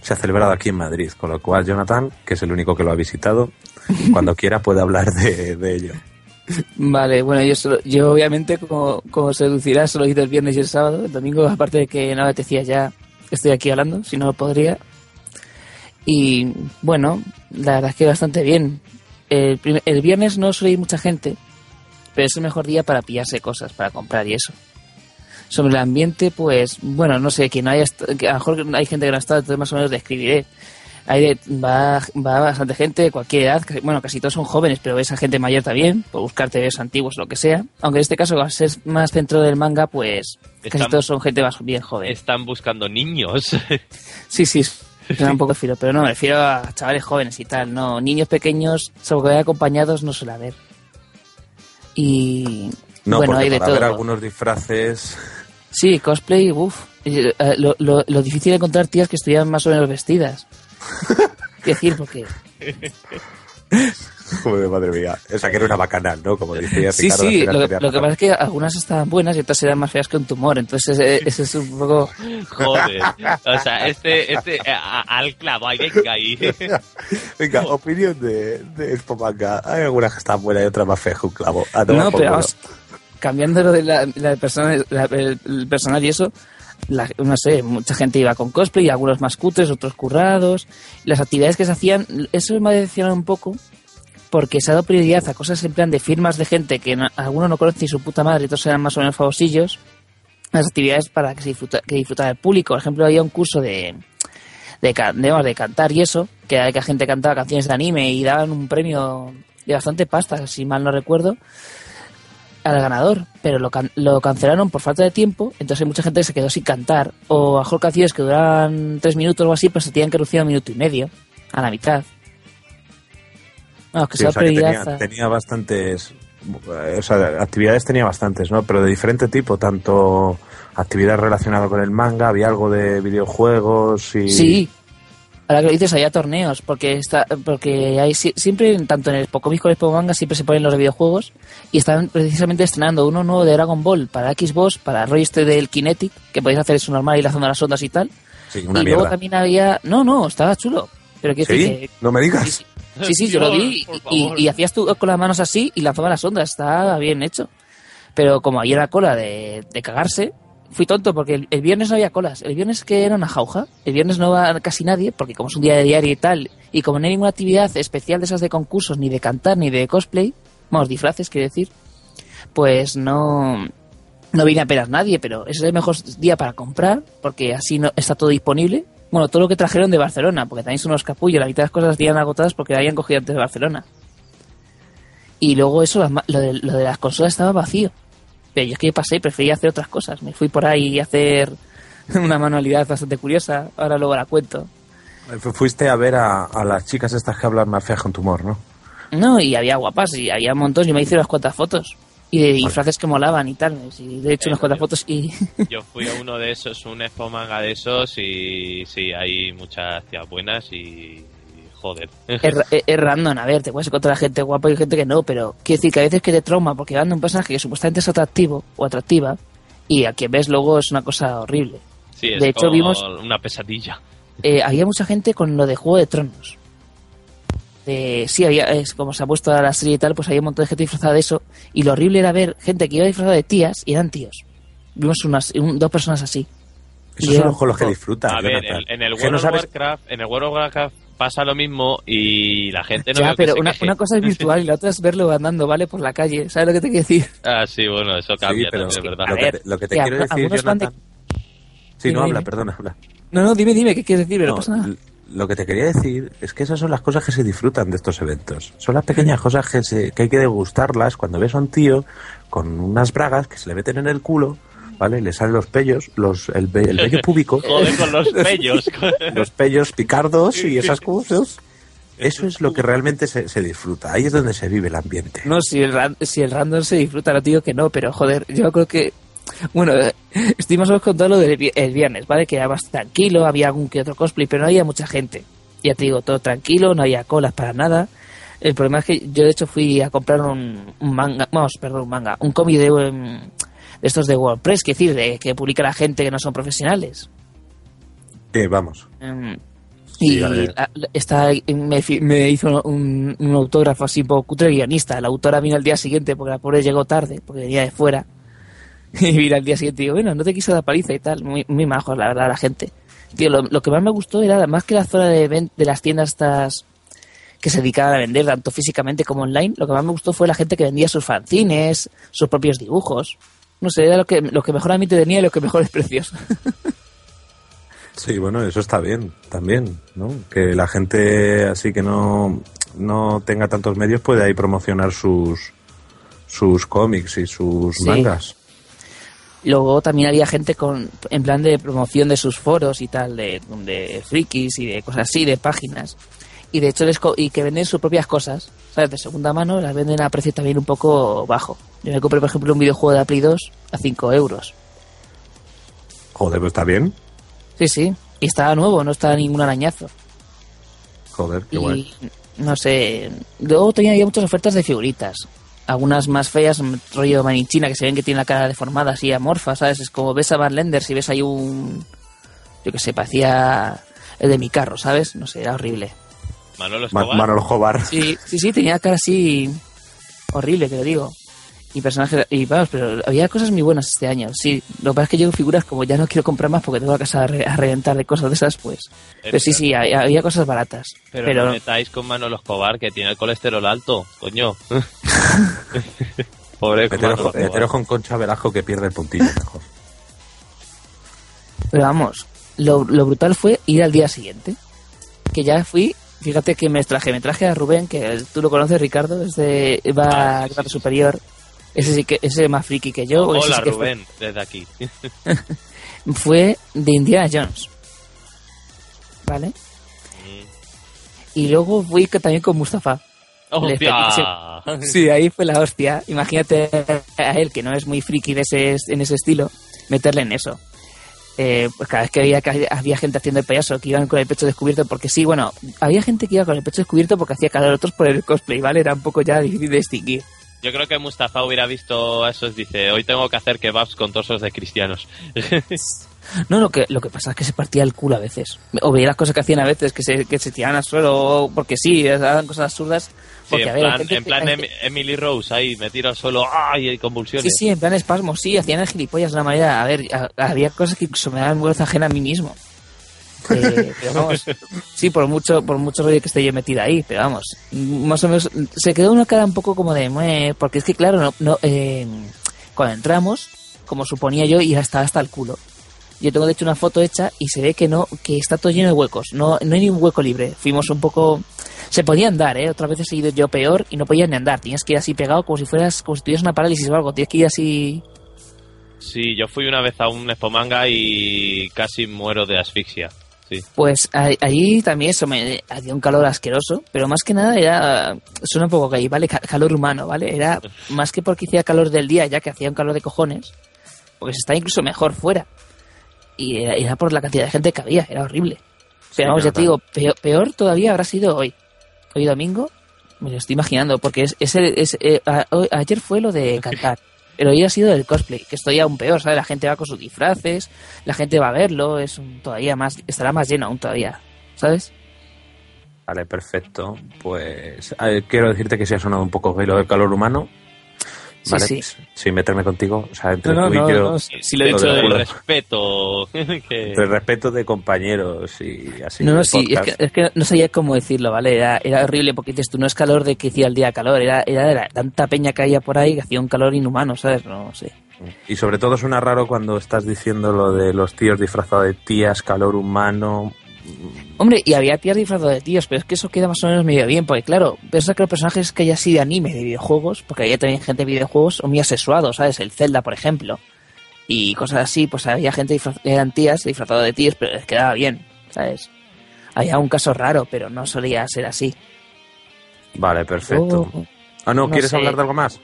se ha celebrado aquí en Madrid, con lo cual Jonathan, que es el único que lo ha visitado, cuando quiera puede hablar de, de ello. Vale, bueno, yo, solo- yo obviamente, como, como se deducirá, solo he ido el viernes y el sábado. El domingo, aparte de que no apetecía ya, estoy aquí hablando, si no podría. Y bueno, la verdad es que bastante bien. El, prim- el viernes no suele ir mucha gente, pero es el mejor día para pillarse cosas, para comprar y eso. Sobre el ambiente, pues, bueno, no sé, que no haya que a lo mejor hay gente que no ha estado, entonces más o menos describiré. Hay de- va, va bastante gente de cualquier edad, casi- bueno, casi todos son jóvenes, pero ves a gente mayor también, por buscar TVs antiguos o lo que sea. Aunque en este caso, al ser más centro del manga, pues casi Están- todos son gente más bien joven. Están buscando niños. Sí, sí, suena un poco filo, pero no, me refiero a chavales jóvenes y tal, no, niños pequeños, vayan acompañados, no suele haber. Y No, bueno, hay de para ver todo. algunos disfraces... Sí, cosplay, uff. Lo, lo, lo difícil de encontrar tías que estuvieran más o menos vestidas. ¿Qué decir? Porque. Joder, madre mía. O sea, que era una bacanal, ¿no? Como decía Sí, Ricardo. sí, final lo, que- quería lo que pasa es que algunas estaban buenas y otras eran más feas que un tumor. Entonces, eh, eso es un poco. Joder. O sea, este, este, a- al clavo, ahí, venga ahí. Venga, opinión de, de Expo Manga. Hay algunas que están buenas y otras más feas que un clavo. No, pero vamos, cambiando lo de la, la persona, la- el, el personal y eso, la- no sé, mucha gente iba con cosplay, algunos más cutres, otros currados. Las actividades que se hacían, eso me ha decepcionado un poco, porque se ha dado prioridad a cosas en plan de firmas de gente que no- algunos no conocen ni su puta madre y otros eran más o menos famosillos. Las actividades para que se disfruta, que disfrutara el público. Por ejemplo, había un curso de, de, de, cantar y eso, que, la gente cantaba canciones de anime y daban un premio de bastante pasta, si mal no recuerdo, al ganador, pero lo, lo cancelaron por falta de tiempo, entonces mucha gente se quedó sin cantar, o a mejor canciones que duraban tres minutos o así, pues se tenían que reducir a un minuto y medio, a la mitad. Vamos, que Sí, sea o sea, que prioridad tenía, bastantes... O sea, actividades tenía bastantes, ¿no? Pero de diferente tipo, tanto actividad relacionada con el manga, había algo de videojuegos y... Sí. Ahora que lo dices, había torneos, porque está, porque hay si- siempre, tanto en el Expo Comics como en el Manga, siempre se ponen los videojuegos y están precisamente estrenando uno nuevo de Dragon Ball para Xbox, para el rollo este del Kinetic, que podéis hacer eso normal y la zona de las ondas y tal. Sí, una y luego también había... No, no, estaba chulo. Pero ¿Sí? que... No me digas. sí, sí, sí, yo lo vi y, favor. y hacías tú con las manos así y lanzabas las ondas, estaba bien hecho. Pero como ahí era cola de, de cagarse, fui tonto porque el, el viernes no había colas. El viernes que era una jauja, el viernes no va casi nadie porque como es un día de diario y tal, y como no hay ninguna actividad especial de esas de concursos, ni de cantar, ni de cosplay, vamos, disfraces quiero decir, pues no, no viene apenas nadie, pero ese es el mejor día para comprar porque así no está todo disponible. Bueno, todo lo que trajeron de Barcelona, porque también son unos capullos, la mitad de las cosas estaban agotadas porque la habían cogido antes de Barcelona. Y luego eso, lo de, lo de las consolas estaba vacío. Pero yo es que pasé y prefería hacer otras cosas. Me fui por ahí a hacer una manualidad bastante curiosa, ahora luego la cuento. Fu- Fuiste a ver a, a las chicas estas que hablan más feas con tu humor, ¿no? No, y había guapas, y había un montón, yo me hice unas cuantas fotos. Y de disfraces que molaban y tal. Y de hecho, unas cuantas fotos y... Yo fui a uno de esos, un expo manga de esos, y sí, hay muchas tías buenas y. Joder. es, ra- es- es random, a ver, te puedes encontrar gente guapa y gente que no, pero quiero decir que a veces que te trauma porque van de un personaje que supuestamente es atractivo o atractiva y a quien ves luego es una cosa horrible. Sí, es De hecho, como vimos- una pesadilla. Eh, había mucha gente con lo de Juego de Tronos. De, sí, había, es como se ha puesto a la serie y tal, pues había un montón de gente disfrazada de eso. Y lo horrible era ver gente que iba disfrazada de tías y eran tíos. Vimos unas, un- dos personas así. Esos son los con los que disfrutan. A ver, en, en el Que no World of sabes- Warcraft, en el World of Warcraft pasa lo mismo y la gente no ya, que pero se una, una cosa es virtual y la otra es verlo andando, ¿vale? Por la calle. ¿Sabes lo que te quiero decir? Ah, sí, bueno, eso Sí, cambia, pero también, es verdad. lo, A que te, lo que te que quiero algunos- decir, de- Jonathan... Sí, no Dime, habla, dime. perdona, habla. No, no, dime, dime, ¿qué quieres decir? Pero no, No, pasa nada. Lo que te quería decir es que esas son las cosas que se disfrutan de estos eventos. Son las pequeñas cosas que, se- que hay que degustarlas cuando ves a un tío con unas bragas que se le meten en el culo, ¿vale? Le salen los pellos, los, el, el vello púbico, Joder, con los pellos. los pellos picardos y esas cosas. Eso es lo que realmente se, se disfruta. Ahí es donde se vive el ambiente. No, si el, si el random se disfruta, no te digo que no, pero joder, yo creo que. Bueno, estoy más con todo lo del el viernes, ¿vale? Que era más tranquilo, había algún que otro cosplay, pero no había mucha gente. Ya te digo, todo tranquilo, no había colas para nada. El problema es que yo, de hecho, fui a comprar un, un manga, vamos, perdón, un manga, un cómic de, em, de estos de WordPress, que decir, de, que publica la gente que no son profesionales. Eh, vamos. Sí, y la- me hizo un, un autógrafo así un poco cutre guionista. La autora vino al día siguiente porque la pobre llegó tarde, porque venía de fuera. Y vino al día siguiente y digo, bueno, no te quiso dar paliza y tal. Muy, muy majos, la verdad, la gente. Tío, lo, lo que más me gustó era, más que la zona de, de las tiendas estas que se dedicaban a vender tanto físicamente como online, lo que más me gustó fue la gente que vendía sus fanzines, sus propios dibujos. No sé, era lo que, lo que mejor a mí te tenía y lo que mejor es precioso. Sí, bueno, eso está bien, también, ¿no? Que la gente así que no, no tenga tantos medios puede ahí promocionar sus, sus cómics y sus Sí. mangas. Luego también había gente con en plan de promoción de sus foros y tal, de, de frikis y de cosas así, de páginas. Y de hecho les co- y que venden sus propias cosas, ¿sabes? De segunda mano, las venden a precio también un poco bajo. Yo me compré, por ejemplo, un videojuego de Play 2 a 5 euros. Joder, pues está bien. Sí, sí. Y estaba nuevo, no estaba ningún arañazo. Joder, qué y guay. no sé. Luego tenía muchas ofertas de figuritas. Algunas más feas, un rollo manichina, que se ven que tiene la cara deformada, así amorfa, ¿sabes? Es como ves a Van Lender si ves ahí un. Yo que sé, parecía el de mi carro, ¿sabes? No sé, era horrible. Manolo Ma-. Manolo Jobar. Sí, sí, sí, tenía cara así. horrible, te lo digo. Y personajes. Y vamos, pero había cosas muy buenas este año. Sí, lo que pasa es que yo figuras como ya no quiero comprar más porque tengo la casa a, re- a reventar de cosas de esas, pues. Pero sí, sí, había, había cosas baratas. Pero, Pero, no metáis con Manolo Escobar, que tiene el colesterol alto, coño. Pobre Meteros, con- meteros Escobar. con Concha Velasco que pierde el puntillo mejor. Pero vamos, lo, lo brutal fue ir al día siguiente. Que ya fui, fíjate que me traje, me traje a Rubén, que tú lo conoces, Ricardo, es de, va Ah, a grado sí. superior. Ese sí que, ese es más friki que yo. Hola sí que fue- Rubén, desde aquí. Fue, de Indiana Jones. ¿Vale? Y luego fui también con Mustafa. ¡Hostia! Sí, ahí fue la hostia. Imagínate a él, que no es muy friki de ese, en ese estilo, meterle en eso. Eh, pues cada vez que había, que había gente haciendo el payaso que iban con el pecho descubierto, porque sí, bueno, había gente que iba con el pecho descubierto porque hacía calor, otros por el cosplay, ¿vale? Era un poco ya difícil de distinguir. Yo creo que Mustafa hubiera visto eso, dice, hoy tengo que hacer kebabs con torsos de cristianos. No, lo que, lo que pasa es que se partía el culo a veces. O veía las cosas que hacían a veces, que se, que se tiraban al suelo, porque sí, hagan cosas absurdas. Sí, Porque, en a ver, plan, gente en plan Em- Emily Rose, ahí, me tiro al suelo, ¡ay! hay convulsiones. Sí, sí, en plan espasmo, sí, hacían el gilipollas de una manera. A ver, a- había cosas que incluso me daban vergüenza ajena a mí mismo. Eh, sí, por mucho, por mucho rollo que esté yo metida ahí, pero vamos, más o menos, se quedó una cara un poco como de, "Mue", porque es que claro, no, no, eh, cuando entramos, como suponía yo, ya estaba hasta el culo. Yo tengo de hecho una foto hecha y se ve que no, que está todo lleno de huecos, no, no hay ni un hueco libre. Fuimos un poco, se podía andar, eh, otras veces he ido yo peor y no podías ni andar, tenías que ir así pegado como si fueras, como si tuvieras una parálisis o algo, tienes que ir así Sí, yo fui una vez a un Expomanga y casi muero de asfixia. Sí. Pues allí también eso me hacía un calor asqueroso, pero más que nada era, suena un poco gay, ¿vale? Ca- calor humano, ¿vale? Era más que porque hacía calor del día, ya que hacía un calor de cojones, porque se estaba incluso mejor fuera. Y era, era por la cantidad de gente que había, era horrible. Pero Sí, vamos, ya te digo, peor, peor todavía habrá sido hoy. Hoy domingo, me lo estoy imaginando, porque es, es, el- es, eh, a- ayer fue lo de cantar. Pero hoy ha sido el cosplay, que estoy aún peor, ¿sabes? La gente va con sus disfraces, la gente va a verlo, es un- todavía más, estará más lleno aún todavía, ¿sabes? Vale, perfecto. Pues quiero decirte que se ha sonado un poco lo del calor humano. Sí, Vale, sí. sin meterme contigo. O sea, entre No, no, tú y no, yo, no, si lo he De dicho del respeto. que... entre respeto de compañeros y así. no, no, sí, es que, es que no sabía cómo decirlo, ¿vale? Era, era horrible porque dices tú, no es calor de que hacía el día calor, era, era de la tanta peña que había por ahí que hacía un calor inhumano, ¿sabes? No sé. Y sobre todo suena raro cuando estás diciendo lo de los tíos disfrazados de tías, calor humano. Hombre, y había tías disfrazadas de tíos, pero es que eso queda más o menos medio bien, porque claro, piensa que los personajes que hay así de anime, de videojuegos, porque había también gente de videojuegos, son muy asexuados, ¿sabes? El Zelda, por ejemplo. Y cosas así, pues había gente eran tías disfrazadas de tíos, pero les quedaba bien, ¿sabes? Había un caso raro, pero no solía ser así. Vale, perfecto. Oh. ah, no, no ¿quieres sé. hablar de algo más?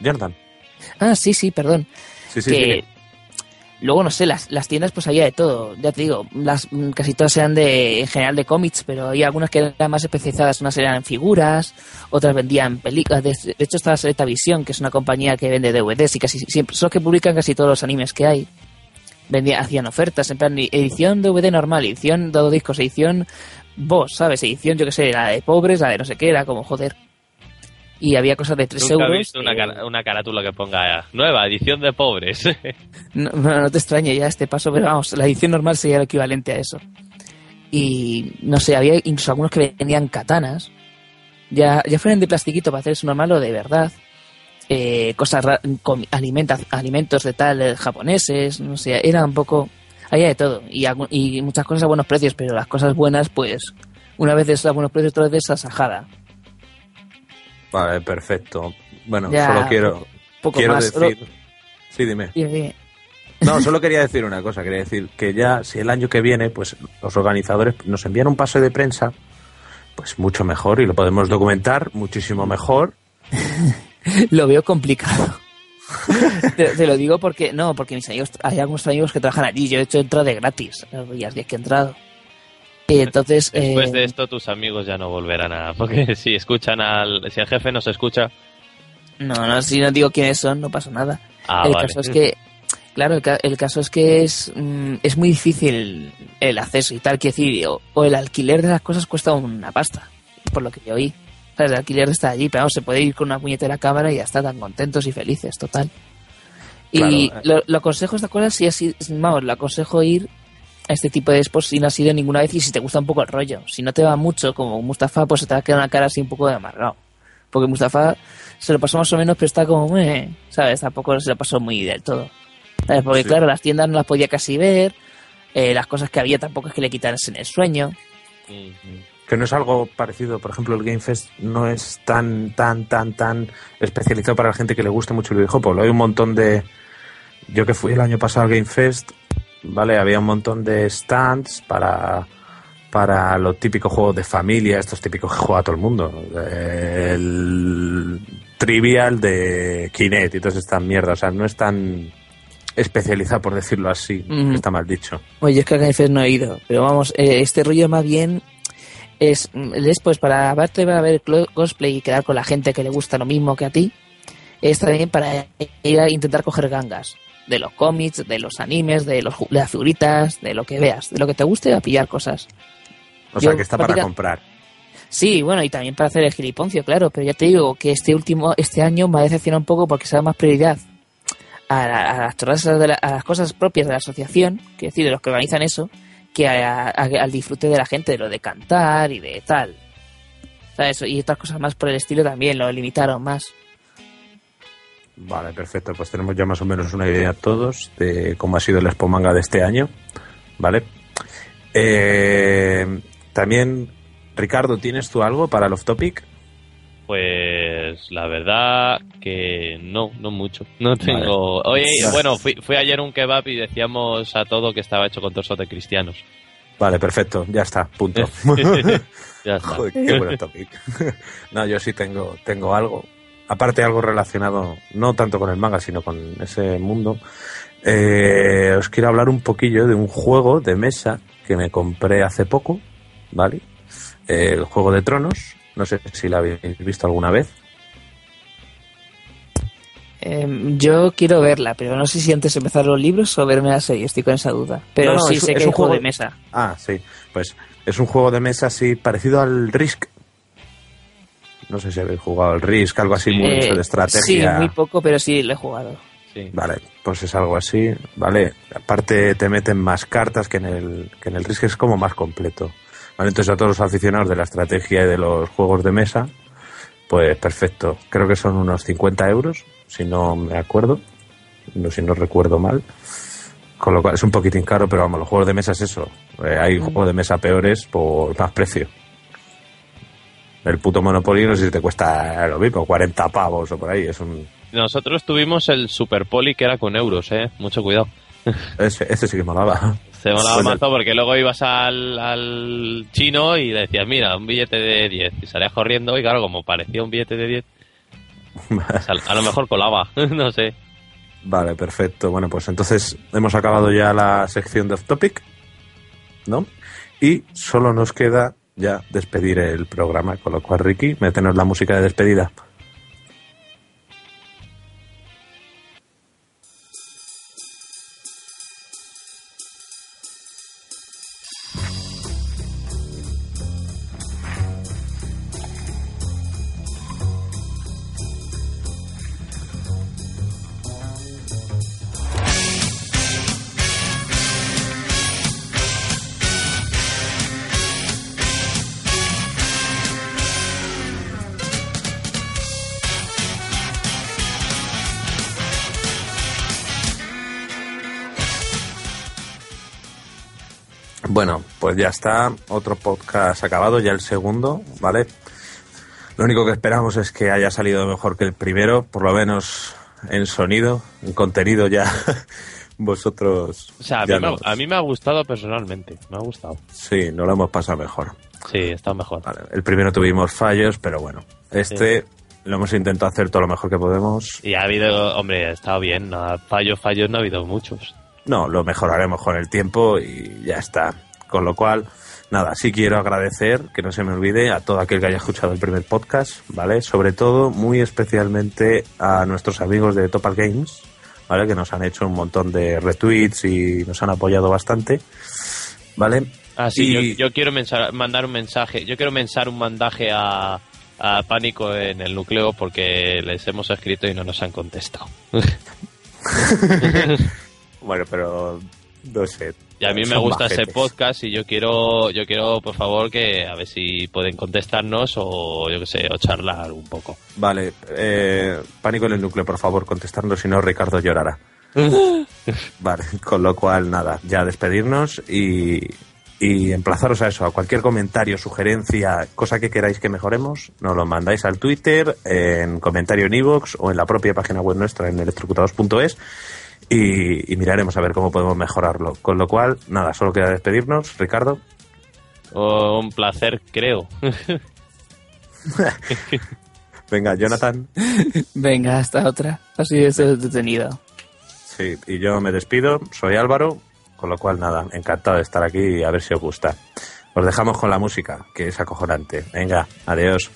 Jonathan. Ah, sí, sí, perdón. Sí, sí, que sí. Luego no sé las, las tiendas pues había de todo. Ya te digo las mm, casi todas eran de en general de cómics pero había algunas que eran más especializadas. Unas eran figuras otras vendían películas. De, de hecho estaba Selecta Visión que es una compañía que vende DVDs y casi siempre son los que publican casi todos los animes que hay. Vendían hacían ofertas en plan edición DVD normal edición dos discos edición boss sabes edición yo que sé la de pobres la de no sé qué era como joder y había cosas de 3 Nunca euros he visto una, eh, carátula que ponga nueva edición de pobres. No, no, no te extrañe ya este paso, pero vamos, la edición normal sería lo equivalente a eso. Y no sé, había incluso algunos que vendían katanas, ya, ya fueran de plastiquito para hacer eso normal o de verdad. Eh, cosas alimenta- alimentos de tal eh, japoneses, no sé, era un poco. Había de todo. Y, muchas cosas a buenos precios, pero las cosas buenas, pues, una vez a buenos precios, otra vez es a sajada. Vale, perfecto. Bueno, Ya, solo quiero, Poco quiero más. decir... Sí, dime. No, solo quería decir una cosa. Quería decir que ya, si el año que viene, pues los organizadores nos envían un pase de prensa, pues mucho mejor y lo podemos documentar muchísimo mejor. Lo veo complicado. te, te lo digo porque, no, porque mis amigos, hay algunos amigos que trabajan allí. Yo he hecho entrada de gratis, los días que he entrado. Y entonces, Después eh, de esto, tus amigos ya no volverán a. Porque si escuchan al. Si el jefe nos escucha. no, no, si no digo quiénes son, no pasa nada. Ah, el vale. caso es que, claro, el, ca- el caso es que es, mm, es muy difícil el acceso y tal, que decir, o, o el alquiler de las cosas cuesta una pasta, por lo que yo oí. O sea, el alquiler está allí, pero vamos, se puede ir con una puñetera cámara y ya está tan contentos y felices, total. Y Claro, eh. lo, lo aconsejo esta cosa si así, vamos, lo aconsejo ir a este tipo de expos si no has ido ninguna vez y si te gusta un poco el rollo. Si no te va mucho, como Mustafa, pues se te va a quedar una cara así un poco de amargado. Porque Mustafa se lo pasó más o menos, pero está como, eh, ¿sabes? Tampoco se lo pasó muy del todo. ¿Sabes? Porque Sí. claro, las tiendas no las podía casi ver, eh, las cosas que había tampoco es que le quitasen el sueño. Que no es algo parecido, por ejemplo, el Game Fest no es tan, tan, tan, tan especializado para la gente que le guste mucho el videojuego. Hay un montón de. Yo que fui el año pasado al Game Fest, ¿vale? Había un montón de stands para, para los típicos juegos de familia, estos típicos que juega todo el mundo. El Trivial de Kinect y todas estas mierdas. O sea, no es tan especializado, por decirlo así, Mm. está mal dicho. Oye, es que a no he ido, pero vamos, eh, este rollo más bien es después para verte a ver cosplay y quedar con la gente que le gusta lo mismo que a ti, es también para ir a intentar coger gangas de los cómics, de los animes, de, los, de las figuritas, de lo que veas, de lo que te guste, a pillar cosas. O sea, que está para comprar. Sí, bueno, y también para hacer el giliponcio, claro, pero ya te digo que este último, este año me ha decepcionado un poco porque se da más prioridad a, la- a las de la- a las cosas propias de la asociación, que decir, de los que organizan eso, que a- al disfrute de la gente, de lo de cantar y de tal. ¿Sabes? Y otras cosas más por el estilo también, lo limitaron más. Vale, perfecto. Pues tenemos ya más o menos una idea todos de cómo ha sido el Expo Manga de este año. ¿Vale? Eh, también, Ricardo, ¿tienes tú algo para el off topic? Pues la verdad que no, no mucho. No tengo. Oye, Vale. bueno, fui, fui ayer un kebab y decíamos a todo que estaba hecho con torsos de cristianos. Vale, perfecto. Ya está, punto. Ya está. Joder, qué buen topic. no, yo sí tengo, tengo algo. Aparte, algo relacionado, no tanto con el manga, sino con ese mundo. Eh, os quiero hablar un poquillo de un juego de mesa que me compré hace poco, ¿vale? Eh, el Juego de Tronos. No sé si lo habéis visto alguna vez. Em, yo quiero verla, pero no sé si antes empezar los libros o verme la serie, estoy con esa duda. Pero No, no, sí es- sé es que un hay juego juego- de mesa. Ah, sí. Pues es un juego de mesa así parecido al Risk. No sé si habéis jugado al Risk, algo así muy Eh, mucho de estrategia. Sí, muy poco, pero sí lo he jugado. Sí. Vale, pues es algo así, ¿vale? Aparte te meten más cartas que en el, que en el Risk es como más completo. ¿Vale? Entonces a todos los aficionados de la estrategia y de los juegos de mesa, pues perfecto. Creo que son unos 50 euros, si no me acuerdo, no, si no recuerdo mal. Con lo cual es un poquitín caro, pero vamos, los juegos de mesa es eso. Eh, hay juegos de mesa peores por más precio. El puto Monopoly no sé si te cuesta lo mismo, 40 pavos o por ahí. Es un, Nosotros tuvimos el Super Poli que era con euros, eh. Mucho cuidado. ese, ese sí que molaba. Se molaba Bueno. mazo porque luego ibas al, al chino y le decías, mira, un billete de 10. Y salías corriendo y claro, como parecía un billete de 10, pues a, a lo mejor colaba, no sé. Vale, perfecto. Bueno, pues entonces hemos acabado ya la sección de off topic, ¿no? Y solo nos queda ya despedir el programa, con lo cual, Ricky, métenos la música de despedida. Pues ya está. Otro podcast acabado, ya el segundo, ¿vale? Lo único que esperamos es que haya salido mejor que el primero, por lo menos en sonido, en contenido ya. Vosotros. O sea, a mí, me, no- ha- a mí me ha gustado personalmente. Me ha gustado. Sí, no lo hemos pasado mejor. Sí, está mejor. Vale, el primero tuvimos fallos, pero bueno. Este lo hemos intentado hacer todo lo mejor que podemos. Y ha habido, hombre, ha estado bien. no, fallos, fallos no ha habido muchos. No, lo mejoraremos con el tiempo y ya está. Con lo cual, nada, sí quiero agradecer, que no se me olvide, a todo aquel que haya escuchado el primer podcast, ¿vale? Sobre todo, muy especialmente a nuestros amigos de Topal Games, ¿vale? Que nos han hecho un montón de retweets y nos han apoyado bastante, ¿vale? Ah, sí, Y- yo, yo quiero mandar un mensaje. Yo quiero mensar un mandaje a, a Pánico en el núcleo porque les hemos escrito y no nos han contestado. Bueno, pero no sé. Y a mí me gusta ese podcast y yo quiero, yo quiero, por favor, que a ver si pueden contestarnos o yo qué sé, o charlar un poco. Vale, eh, pánico en el núcleo, por favor, contestando, si no Ricardo llorará. vale, con lo cual, nada, ya despedirnos y, y emplazaros a eso, a cualquier comentario, sugerencia, cosa que queráis que mejoremos, nos lo mandáis al Twitter, en comentario en iVoox o en la propia página web nuestra en electrocutados.es y, y miraremos a ver cómo podemos mejorarlo. Con lo cual, nada, solo queda despedirnos. Ricardo, Oh, un placer, creo. venga, Jonathan. Venga, hasta otra. Así es detenido. Sí, y yo me despido, soy Álvaro, con lo cual nada, encantado de estar aquí y a ver si os gusta. Os dejamos con la música, que es acojonante. Venga, adiós.